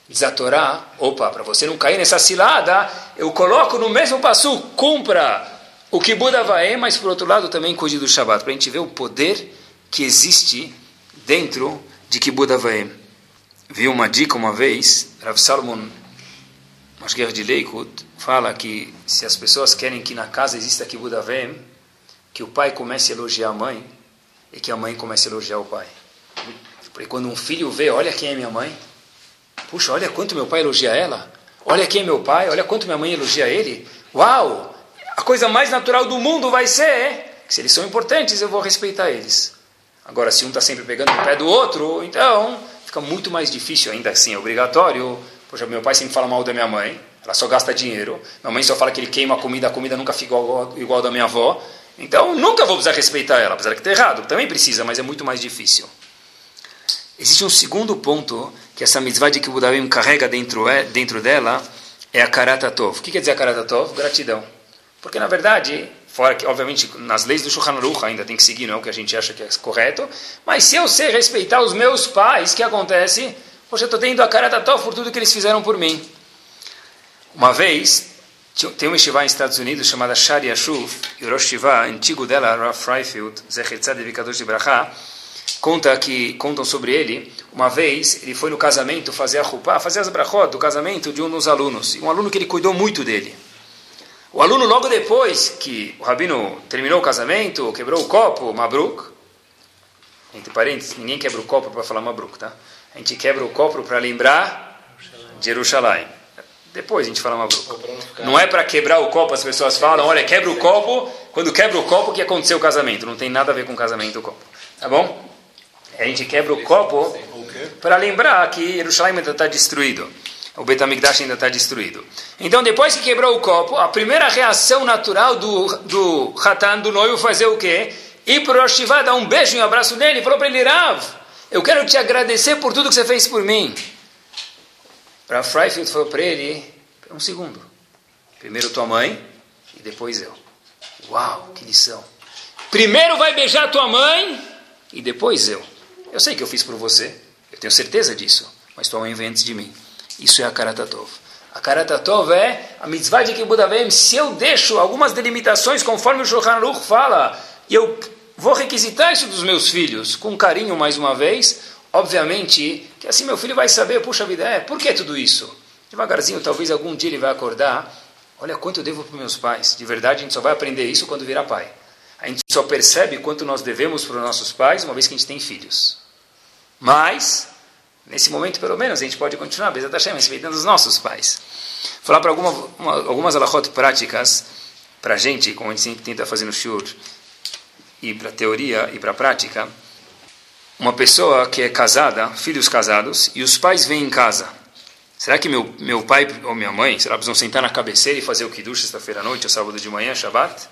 [SPEAKER 3] Diz a Torá, opa, para você não cair nessa cilada, eu coloco no mesmo passo, cumpra o que Buda vai, mas por outro lado também cuide do Shabat, para a gente ver o poder que existe dentro de que Buda vai. Vi uma dica uma vez, Rav Salomon, Mashguer de Leikut, fala que se as pessoas querem que na casa exista que Buda vem, que o pai comece a elogiar a mãe e que a mãe comece a elogiar o pai. Porque quando um filho vê, olha quem é minha mãe, Puxa, olha quanto meu pai elogia ela. Olha quem é meu pai, olha quanto minha mãe elogia ele. Uau! A coisa mais natural do mundo vai ser que se eles são importantes, eu vou respeitar eles. Agora, se um está sempre pegando no pé do outro, então fica muito mais difícil, ainda assim, é obrigatório. Poxa, meu pai sempre fala mal da minha mãe, ela só gasta dinheiro. Minha mãe só fala que ele queima a comida, a comida nunca fica igual, igual da minha avó. Então, nunca vou precisar respeitar ela, apesar que está errado. Também precisa, mas é muito mais difícil. Existe um segundo ponto que essa mitzvah de que o Budavim carrega dentro, é, dentro dela é a Karatatov. O que quer dizer a Karatatov? Gratidão. Porque, na verdade, fora que, obviamente, nas leis do Shulchan Aruch ainda tem que seguir, não é o que a gente acha que é correto, mas se eu sei respeitar os meus pais, o que acontece? Poxa, eu estou tendo a Karatatov por tudo que eles fizeram por mim. Uma vez, tem uma estivá nos Estados Unidos chamada Shari Ashuf, e o Rosh antigo dela, Ralph Freifield, Zecher Tzadeh Vikadosh de Brachá, conta que contam sobre ele. Uma vez ele foi no casamento fazer a roupa, fazer as brachot do casamento de um dos alunos, um aluno que ele cuidou muito dele. O aluno logo depois que o rabino terminou o casamento, quebrou o copo, Mabruk. Entre parênteses, ninguém quebra o copo para falar Mabruk, tá? A gente quebra o copo para lembrar de Jerusalém. Depois a gente fala Mabruk. Não é para quebrar o copo, as pessoas falam, olha, quebra o copo, quando quebra o copo que aconteceu o casamento. Não tem nada a ver com o casamento o copo. Tá bom? A gente quebra o copo para lembrar que Jerusalém ainda está destruído. O Betamigdash ainda está destruído. Então, depois que quebrou o copo, a primeira reação natural do, do Hatan, do noivo, fazer o quê? Ir para o Rosh dar um beijo e um abraço nele e falou para ele, Rav, eu quero te agradecer por tudo que você fez por mim. Para Freifield falou para ele, um segundo. Primeiro tua mãe e depois eu. Uau, que lição. Primeiro vai beijar tua mãe e depois eu. Eu sei que eu fiz por você, eu tenho certeza disso, mas tua mãe vem antes de mim. Isso é a Karatatov. A Karatatov é a mitzvah de Kibbutz Avim. Se eu deixo algumas delimitações, conforme o Shulchan Aruch fala, e eu vou requisitar isso dos meus filhos, com carinho mais uma vez, Obviamente que assim meu filho vai saber, puxa vida, é, por que tudo isso? Devagarzinho, talvez algum dia ele vai acordar, olha quanto eu devo para meus pais. De verdade, a gente só vai aprender isso quando virar pai. A gente só percebe quanto nós devemos para os nossos pais uma vez que a gente tem filhos. Mas, nesse momento, pelo menos, a gente pode continuar, Bezat Hashem, respeitando os nossos pais. Falar para alguma, uma, algumas alahot práticas para a gente, como a gente sempre tenta fazer no shur, e para teoria e para prática. Uma pessoa que é casada, filhos casados, e os pais vêm em casa. Será que meu, meu pai ou minha mãe, será que precisam sentar na cabeceira e fazer o kiddush sexta-feira à noite ou sábado de manhã, Shabbat?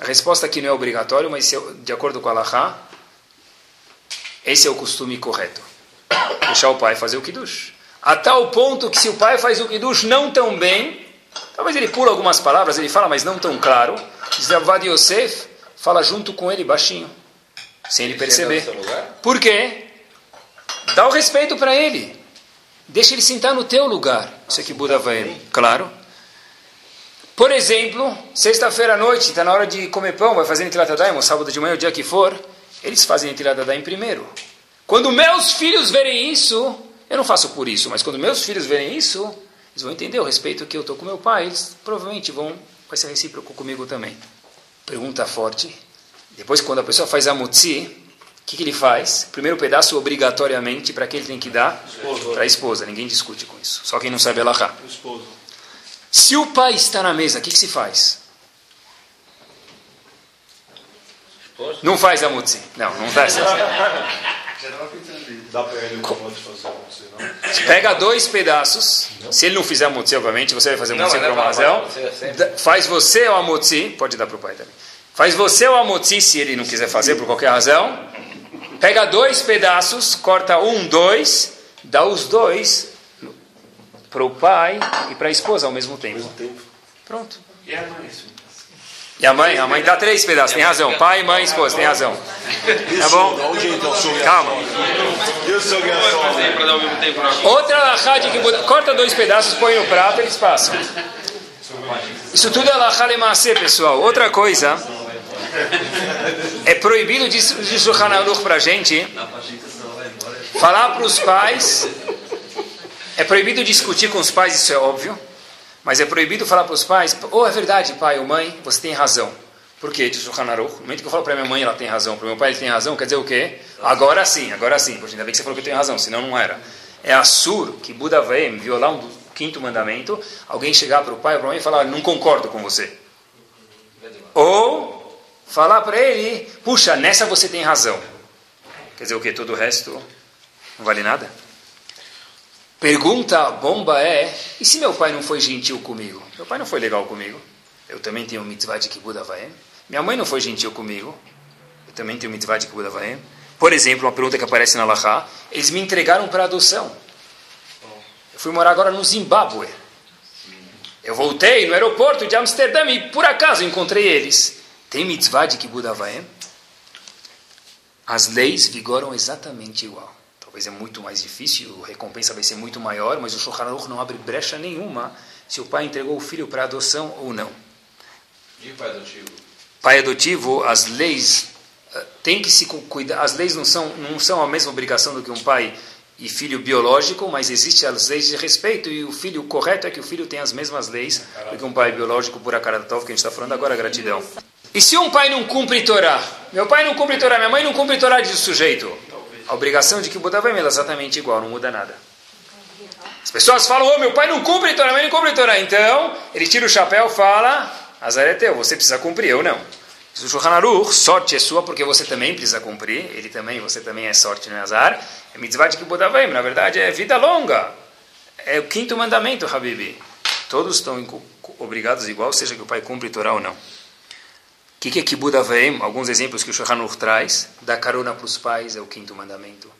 [SPEAKER 3] A resposta aqui não é obrigatório, mas é, de acordo com a Allahá, esse é o costume correto. Deixar o pai fazer o kiddush. A tal ponto que se o pai faz o kiddush não tão bem, talvez ele pula algumas palavras, ele fala, mas não tão claro. Diz Avad Yosef, fala junto com ele baixinho sem ele perceber. Por quê? Dá o respeito para ele. Deixa ele sentar no teu lugar. Isso aqui Buda vai, claro. Por exemplo, sexta-feira à noite, está na hora de comer pão, vai fazer Netilat Daim, ou sábado de manhã, o dia que for, eles fazem Netilat Daim primeiro. Quando meus filhos verem isso, eu não faço por isso, mas quando meus filhos verem isso, eles vão entender o respeito que eu estou com meu pai, eles provavelmente vão, vai ser recíproco comigo também. Pergunta forte. Depois, quando a pessoa faz a mutzi, o que, que, ele faz? Primeiro pedaço, obrigatoriamente, para quem ele tem que dar? Para a esposa. Ninguém discute com isso. Só quem não sabe alahá. Se o pai está na mesa, o que, que se faz? Não faz a mutzi. Não, não dá certo. Dá para ele fazer Pega dois pedaços. Se ele não fizer a mutzi, obviamente, você vai fazer a mutzi para uma razão. Faz você o mutzi. Pode dar para o pai também. Faz você o amotzi, se ele não quiser fazer por qualquer razão. Pega dois pedaços, corta um, dois, dá os dois para o pai e para a esposa ao mesmo tempo. Pronto. E a mãe? E a mãe? A mãe dá três pedaços, tem razão. Pai, mãe, esposa, tem razão. Tá bom? Calma. Outra lahá de que corta dois pedaços, põe no prato, eles passam. Isso tudo é lahá lemacê, pessoal. Outra coisa é proibido, diz o Hanaruch para a gente, falar para os pais. É proibido discutir com os pais, isso é óbvio. Mas é proibido falar para os pais, oh, é verdade, pai ou mãe, você tem razão. Por quê? Diz. No momento que eu falo para minha mãe, ela tem razão. Para meu pai, ele tem razão, quer dizer o quê? Agora sim, agora sim. Poxa, ainda bem que você falou que eu tenho razão, senão não era. É assur, que Buda vai violar um quinto mandamento, alguém chegar para o pai ou para a mãe e falar, não concordo com você. Ou falar para ele, puxa, nessa você tem razão. Quer dizer o que? Todo o resto não vale nada? Pergunta bomba é: e se meu pai não foi gentil comigo? Meu pai não foi legal comigo. Eu também tenho mitzvah de Kibbutz Avaim. Minha mãe não foi gentil comigo. Eu também tenho mitzvah de Kibbutz Avaim. Por exemplo, uma pergunta que aparece na Lahá: eles me entregaram para adoção. Eu fui morar agora no Zimbábue. Eu voltei no aeroporto de Amsterdã e por acaso encontrei eles. Tem mitzvah de Kibbutz Avaim? As leis vigoram exatamente igual. Talvez é muito mais difícil, a recompensa vai ser muito maior, mas o Shulchan Aruch não abre brecha nenhuma se o pai entregou o filho para adoção ou não.
[SPEAKER 4] E pai adotivo?
[SPEAKER 3] Pai adotivo, as leis eh, tem que se cuidar. As leis não são não são a mesma obrigação do que um pai e filho biológico, mas existem as leis de respeito e o filho o correto é que o filho tem as mesmas leis do que um pai biológico por Akaratov, que a gente está falando agora, gratidão. E se um pai não cumpre Torá? Meu pai não cumpre Torá, minha mãe não cumpre Torá, diz o sujeito. A obrigação de que Buda vai é exatamente igual, não muda nada. As pessoas falam, oh, meu pai não cumpre Torá, minha mãe não cumpre Torá. Então, ele tira o chapéu fala, Azar é teu, você precisa cumprir, eu não. Diz o Shulchan Aruch, sorte é sua porque você também precisa cumprir, ele também, você também é sorte, não é azar. É mitzvah de que Buda vai, na verdade é vida longa. É o quinto mandamento, Habibi. Todos estão obrigados igual, seja que o pai cumpre Torá ou não que, que é Kibud Aveim? Alguns exemplos que o Shulchan traz. Dar carona para os pais é o quinto mandamento.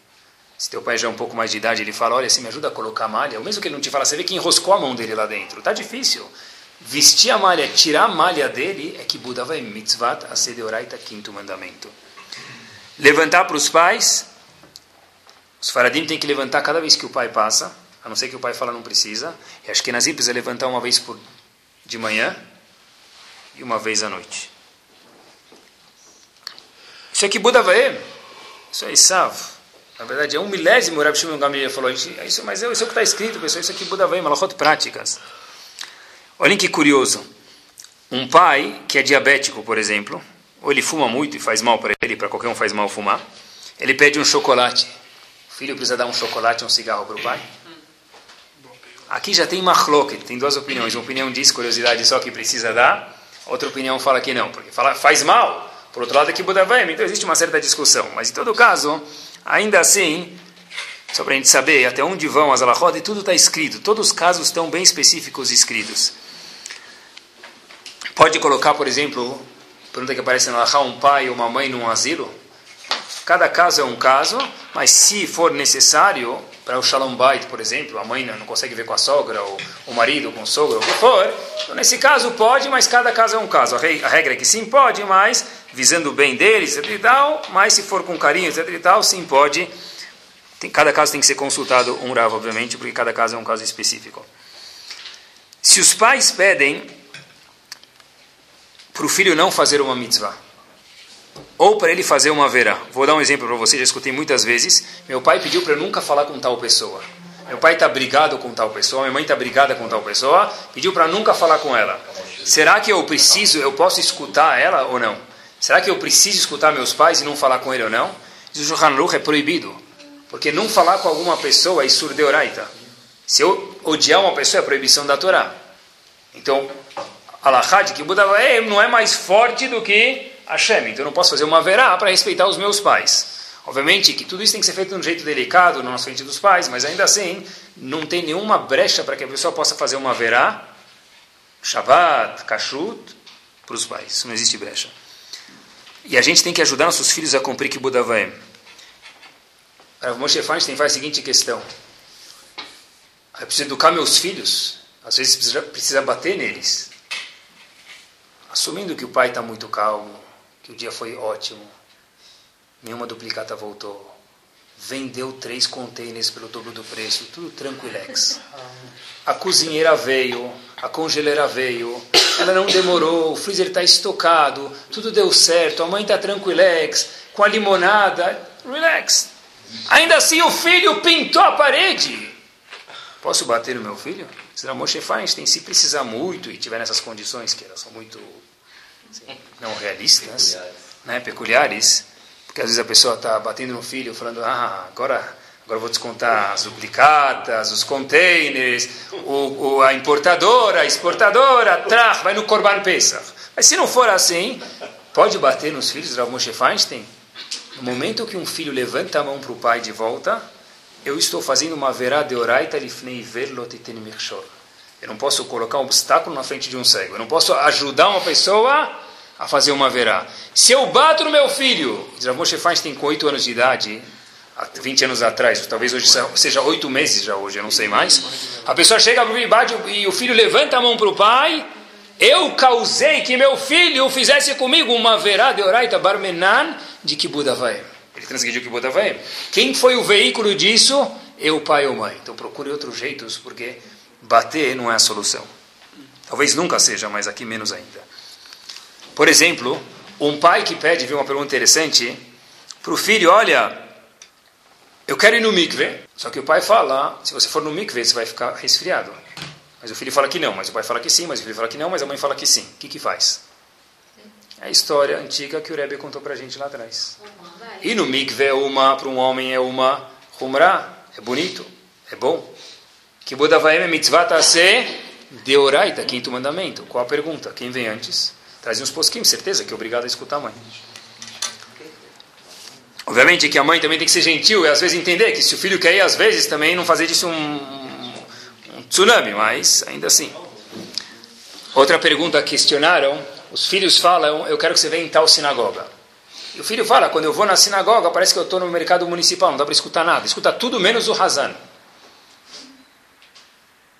[SPEAKER 3] Se teu pai já é um pouco mais de idade, ele fala, olha, você me ajuda a colocar a malha. Ou mesmo que ele não te fala, você vê que enroscou a mão dele lá dentro. Tá difícil. Vestir a malha, tirar a malha dele, é que Buda mitzvat asedeoraita, quinto mandamento. Levantar para os pais, os faradim tem que levantar cada vez que o pai passa, a não ser que o pai fala não precisa. E acho que Nazir precisa levantar uma vez por de manhã e uma vez à noite. Isso que Buda vai. Isso é Isav. Na verdade, é um milésimo, Rabi Shimon Gamliel falou. Isso, mas é isso é o que está escrito, pessoal. Isso aqui Buda vem, malachot práticas. Olhem que curioso. Um pai que é diabético, por exemplo, ou ele fuma muito e faz mal para ele, para qualquer um faz mal fumar, ele pede um chocolate. O filho precisa dar um chocolate, um cigarro para o pai? Aqui já tem machloket, tem duas opiniões. Uma opinião diz, curiosidade só, que precisa dar. Outra opinião fala que não, porque fala, faz mal. Por outro lado, aqui Buda vai, então existe uma certa discussão. Mas em todo caso, ainda assim, só para a gente saber até onde vão as alahot, e tudo está escrito. Todos os casos estão bem específicos escritos. Pode colocar, por exemplo, pergunta que aparece na alahá, um pai ou uma mãe num asilo? Cada caso é um caso, mas se for necessário, para o Shalom Bait, por exemplo, a mãe não consegue ver com a sogra, ou o marido com o sogro, o que for, então, nesse caso pode, mas cada caso é um caso. A regra é que sim pode, mas visando o bem deles, etc e tal, mas se for com carinho, etc e tal, sim pode. Tem, cada caso tem que ser consultado um Rav, obviamente, porque cada caso é um caso específico. Se os pais pedem para o filho não fazer uma mitzvah, ou para ele fazer uma verá. Vou dar um exemplo para você, já escutei muitas vezes. Meu pai pediu para eu nunca falar com tal pessoa. Meu pai está brigado com tal pessoa, minha mãe está brigada com tal pessoa, pediu para nunca falar com ela. Será que eu preciso, eu posso escutar ela ou não? Será que eu preciso escutar meus pais e não falar com ele ou não? Diz o Shulchan é proibido. Porque não falar com alguma pessoa é surdeoraita. Se eu odiar uma pessoa é proibição da Torá. Então, a de que Buda não é mais forte do que Hashem, então eu não posso fazer uma verá para respeitar os meus pais. Obviamente que tudo isso tem que ser feito de um jeito delicado, na frente dos pais, mas ainda assim, não tem nenhuma brecha para que a pessoa possa fazer uma verá, Shabbat, Kashrut, para os pais. Isso não existe brecha. E a gente tem que ajudar nossos filhos a cumprir que Buda vai. Rav Moshe Feinstein faz a seguinte questão. Eu preciso educar meus filhos. Às vezes precisa, precisa bater neles. Assumindo que o pai está muito calmo, que o dia foi ótimo, nenhuma duplicata voltou, vendeu três containers pelo dobro do preço, tudo tranquilex. A cozinheira veio, a congeleira veio, ela não demorou, o freezer está estocado, tudo deu certo, a mãe está tranquilex, com a limonada, relax. Ainda assim o filho pintou a parede. Posso bater no meu filho? Será Moshe Feinstein, se precisar muito e tiver nessas condições que elas são muito não realistas, né, peculiares, porque às vezes a pessoa está batendo no filho, falando, ah, agora, agora vou descontar as duplicatas, os containers, o, o, a importadora, a exportadora, trach, vai no Corban Pesach. Mas se não for assim, pode bater nos filhos, Rav Moshe Feinstein? No momento que um filho levanta a mão para o pai de volta, eu estou fazendo uma verá de oraita lifnei verlot Eu não posso colocar um obstáculo na frente de um cego. Eu não posso ajudar uma pessoa a fazer uma verá. Se eu bato no meu filho, Rav Moshe Feinstein com 8 anos de idade, há 20 anos atrás, talvez hoje seja 8 meses já hoje, eu não sei mais, a pessoa chega o bate e o filho levanta a mão para o pai, eu causei que meu filho fizesse comigo uma verá de oraita barmenan de que Buda vai. Ele transgrediu que Buda vai. Quem foi o veículo disso? Eu, pai ou mãe. Então procure outros jeitos, porque bater não é a solução. Talvez nunca seja, mas aqui menos ainda. Por exemplo, um pai que pede, viu uma pergunta interessante, para o filho, olha, eu quero ir no mikve, só que o pai fala, se você for no mikve, você vai ficar resfriado. Mas o filho fala que não, mas o pai fala que sim, mas o filho fala que não, mas a mãe fala que sim. O que que faz? É a história antiga que o Rebbe contou para a gente lá atrás. E no mikve, uma, para um homem, é uma humra, é bonito, é bom. Que Buda vai é mitzvah se deoraita, quinto mandamento. Qual a pergunta? Quem vem antes? Trazia uns posquim, certeza que é obrigado a escutar a mãe. Obviamente que a mãe também tem que ser gentil e às vezes entender que se o filho quer ir, às vezes também não fazer disso um, um tsunami, mas ainda assim. Outra pergunta questionaram, os filhos falam, eu quero que você venha em tal sinagoga. E o filho fala, quando eu vou na sinagoga, parece que eu estou no mercado municipal, não dá para escutar nada. Escuta tudo menos o Hazan.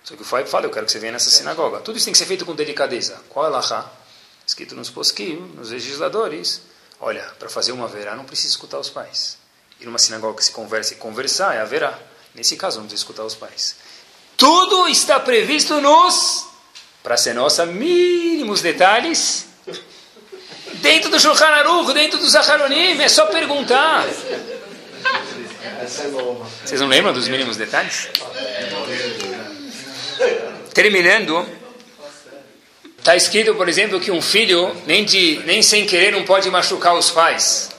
[SPEAKER 3] Só que o pai fala, eu quero que você venha nessa sinagoga. Tudo isso tem que ser feito com delicadeza. Qual é a lahá? Escrito nos posquim, nos legisladores, olha, para fazer uma verá não precisa escutar os pais. Ir numa sinagoga que se conversa e conversar é a verá. Nesse caso não precisa escutar os pais. Tudo está previsto nos, para ser nossa, mínimos detalhes, dentro do Shulchan Aruch, dentro do Zaharonim, é só perguntar. Vocês não lembram dos mínimos detalhes? Terminando, está escrito, por exemplo, que um filho nem, de, nem sem querer não pode machucar os pais.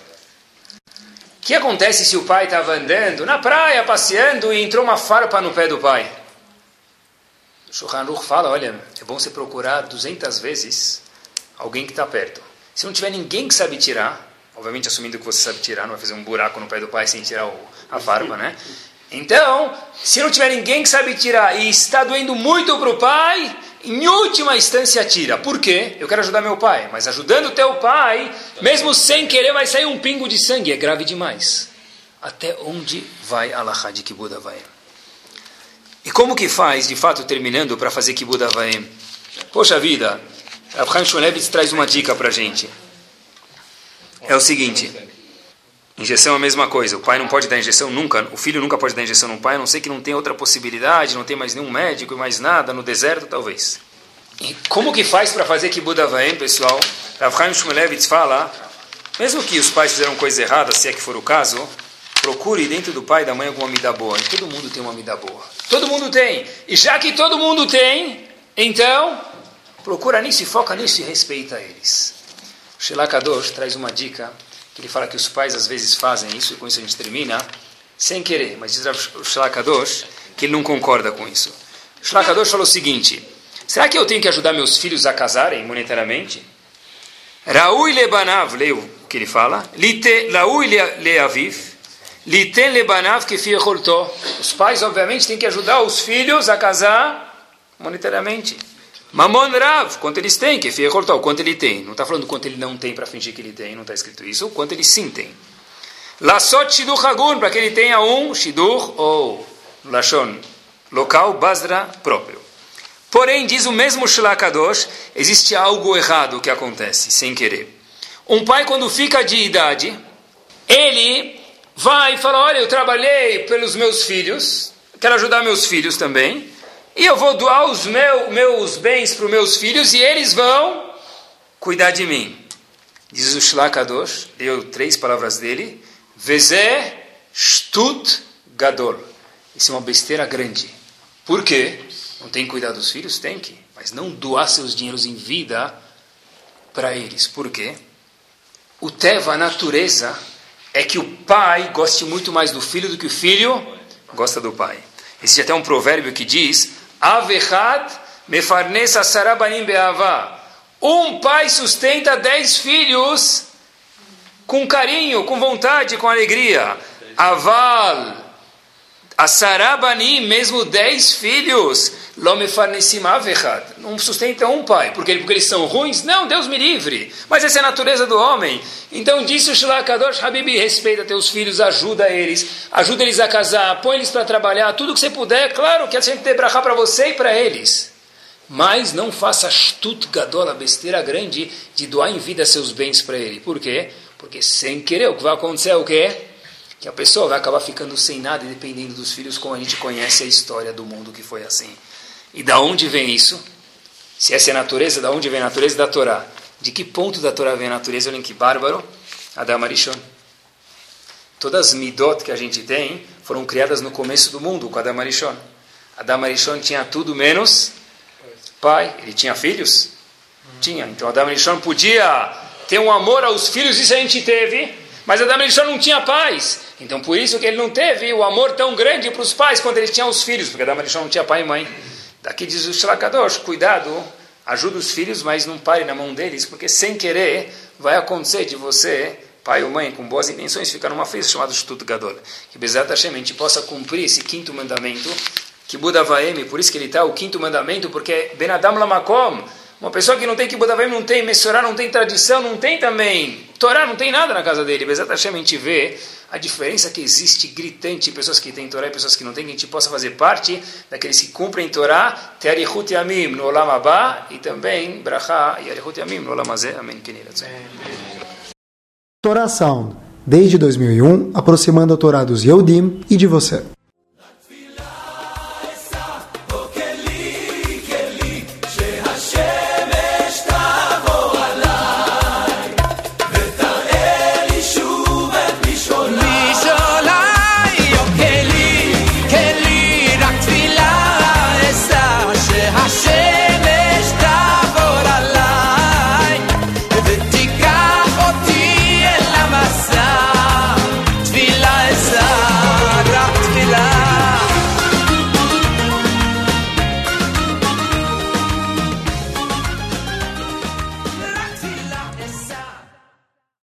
[SPEAKER 3] O que acontece se o pai estava andando na praia, passeando e entrou uma farpa no pé do pai? O Shulchan fala, olha, é bom você procurar 200 vezes alguém que está perto. Se não tiver ninguém que sabe tirar, obviamente assumindo que você sabe tirar, não vai fazer um buraco no pé do pai sem tirar o, a farpa, né? Então, se não tiver ninguém que sabe tirar e está doendo muito para o pai, em última instância tira. Por quê? Eu quero ajudar meu pai, mas ajudando teu pai, mesmo sem querer, vai sair um pingo de sangue. É grave demais. Até onde vai a Lahá de Kibuda vai? E como que faz, de fato, terminando, para fazer Kibuda vai? Poxa vida, Abraham Shulevitz traz uma dica para gente. É o seguinte. Injeção é a mesma coisa. O pai não pode dar injeção nunca. O filho nunca pode dar injeção no pai, a não ser que não tenha outra possibilidade, não tem mais nenhum médico e mais nada, no deserto talvez. E como que faz para fazer que Buda vai, pessoal? Rav Chaim Shmulevitz fala, mesmo que os pais fizeram coisa errada, se é que for o caso, procure dentro do pai e da mãe alguma amida boa. E todo mundo tem uma amida boa. Todo mundo tem. E já que todo mundo tem, então procura nisso e foca nisso e respeita eles. O Shelakadosh traz uma dica que ele fala que os pais às vezes fazem isso, e com isso a gente termina, sem querer, mas diz o Shlakadosh que ele não concorda com isso. O Shlakadosh falou o seguinte, será que eu tenho que ajudar meus filhos a casarem monetariamente? Raui lebanav, leio o que ele fala, laui leaviv, liten lebanav que Os pais, obviamente, têm que ajudar os filhos a casar monetariamente. Mamon Rav, quanto eles têm, que fia cortar, quanto ele tem. Não está falando quanto ele não tem para fingir que ele tem, não está escrito isso, quanto ele sim tem. Lassot Shidur Hagun, para que ele tenha um Shidur ou Lashon, local Basra próprio. Porém, diz o mesmo Shlakadosh, existe algo errado que acontece, sem querer. Um pai, quando fica de idade, ele vai e fala: Olha, eu trabalhei pelos meus filhos, quero ajudar meus filhos também. E eu vou doar os meu, meus bens para os meus filhos e eles vão cuidar de mim. Diz o Shlakadosh, deu três palavras dele. Vezé Shtut Gadol. Isso é uma besteira grande. Por quê? Não tem que cuidar dos filhos? Tem que. Mas não doar seus dinheiros em vida para eles. Por quê? O Teva, a natureza, é que o pai goste muito mais do filho do que o filho gosta do pai. Existe até um provérbio que diz Avechad mefarnesa sarabanim beava. Um pai sustenta dez filhos com carinho, com vontade, com alegria. Aval, a sarabanim, mesmo dez filhos, não sustenta um pai, porque, porque eles são ruins? Não, Deus me livre. Mas essa é a natureza do homem. Então disse o Shlakadosh Habibi, respeita teus filhos, ajuda eles, ajuda eles a casar, põe eles para trabalhar, tudo que você puder, claro que a gente tem para você e para eles. Mas não faça shtut gadola, besteira grande, de doar em vida seus bens para ele. Por quê? Porque sem querer, o que vai acontecer é o quê? Que a pessoa vai acabar ficando sem nada, dependendo dos filhos, como a gente conhece a história do mundo que foi assim. E da onde vem isso? Se essa é a natureza, da onde vem a natureza da Torá? De que ponto da Torá vem a natureza? Olhem que bárbaro. Adam Arishon. Todas as midot que a gente tem foram criadas no começo do mundo com Adam Arishon. Adam Arishon tinha tudo menos pai. Ele tinha filhos? Tinha. Então Adam Arishon podia ter um amor aos filhos, isso a gente teve. Mas Adam Arishon não tinha pais. Então por isso que ele não teve o amor tão grande para os pais quando ele tinha os filhos. Porque Adam Arishon não tinha pai e mãe. Daqui diz o Shlakadosh, cuidado, ajuda os filhos, mas não pare na mão deles, porque sem querer vai acontecer de você, pai ou mãe, com boas intenções, ficar numa festa chamada Shtut Gadol. Que Bezat Hashem, a gente possa cumprir esse quinto mandamento, que Buda Vaem, por isso que ele está o quinto mandamento, porque Ben Adam Lamakom, uma pessoa que não tem que Buda Vaem, não tem Messorá, não tem tradição, não tem também Torá, não tem nada na casa dele. Bezat Hashem, a gente vê a diferença que existe gritante, pessoas que têm Torá e pessoas que não têm, que a gente possa fazer parte daqueles que cumprem Torá, Tearichut Yamim no Olam Abba, e também Bracha e Yamim no Olam Azeh. Amém.
[SPEAKER 2] Torá Sound, desde 2001, aproximando a Torá dos Yehudim e de você.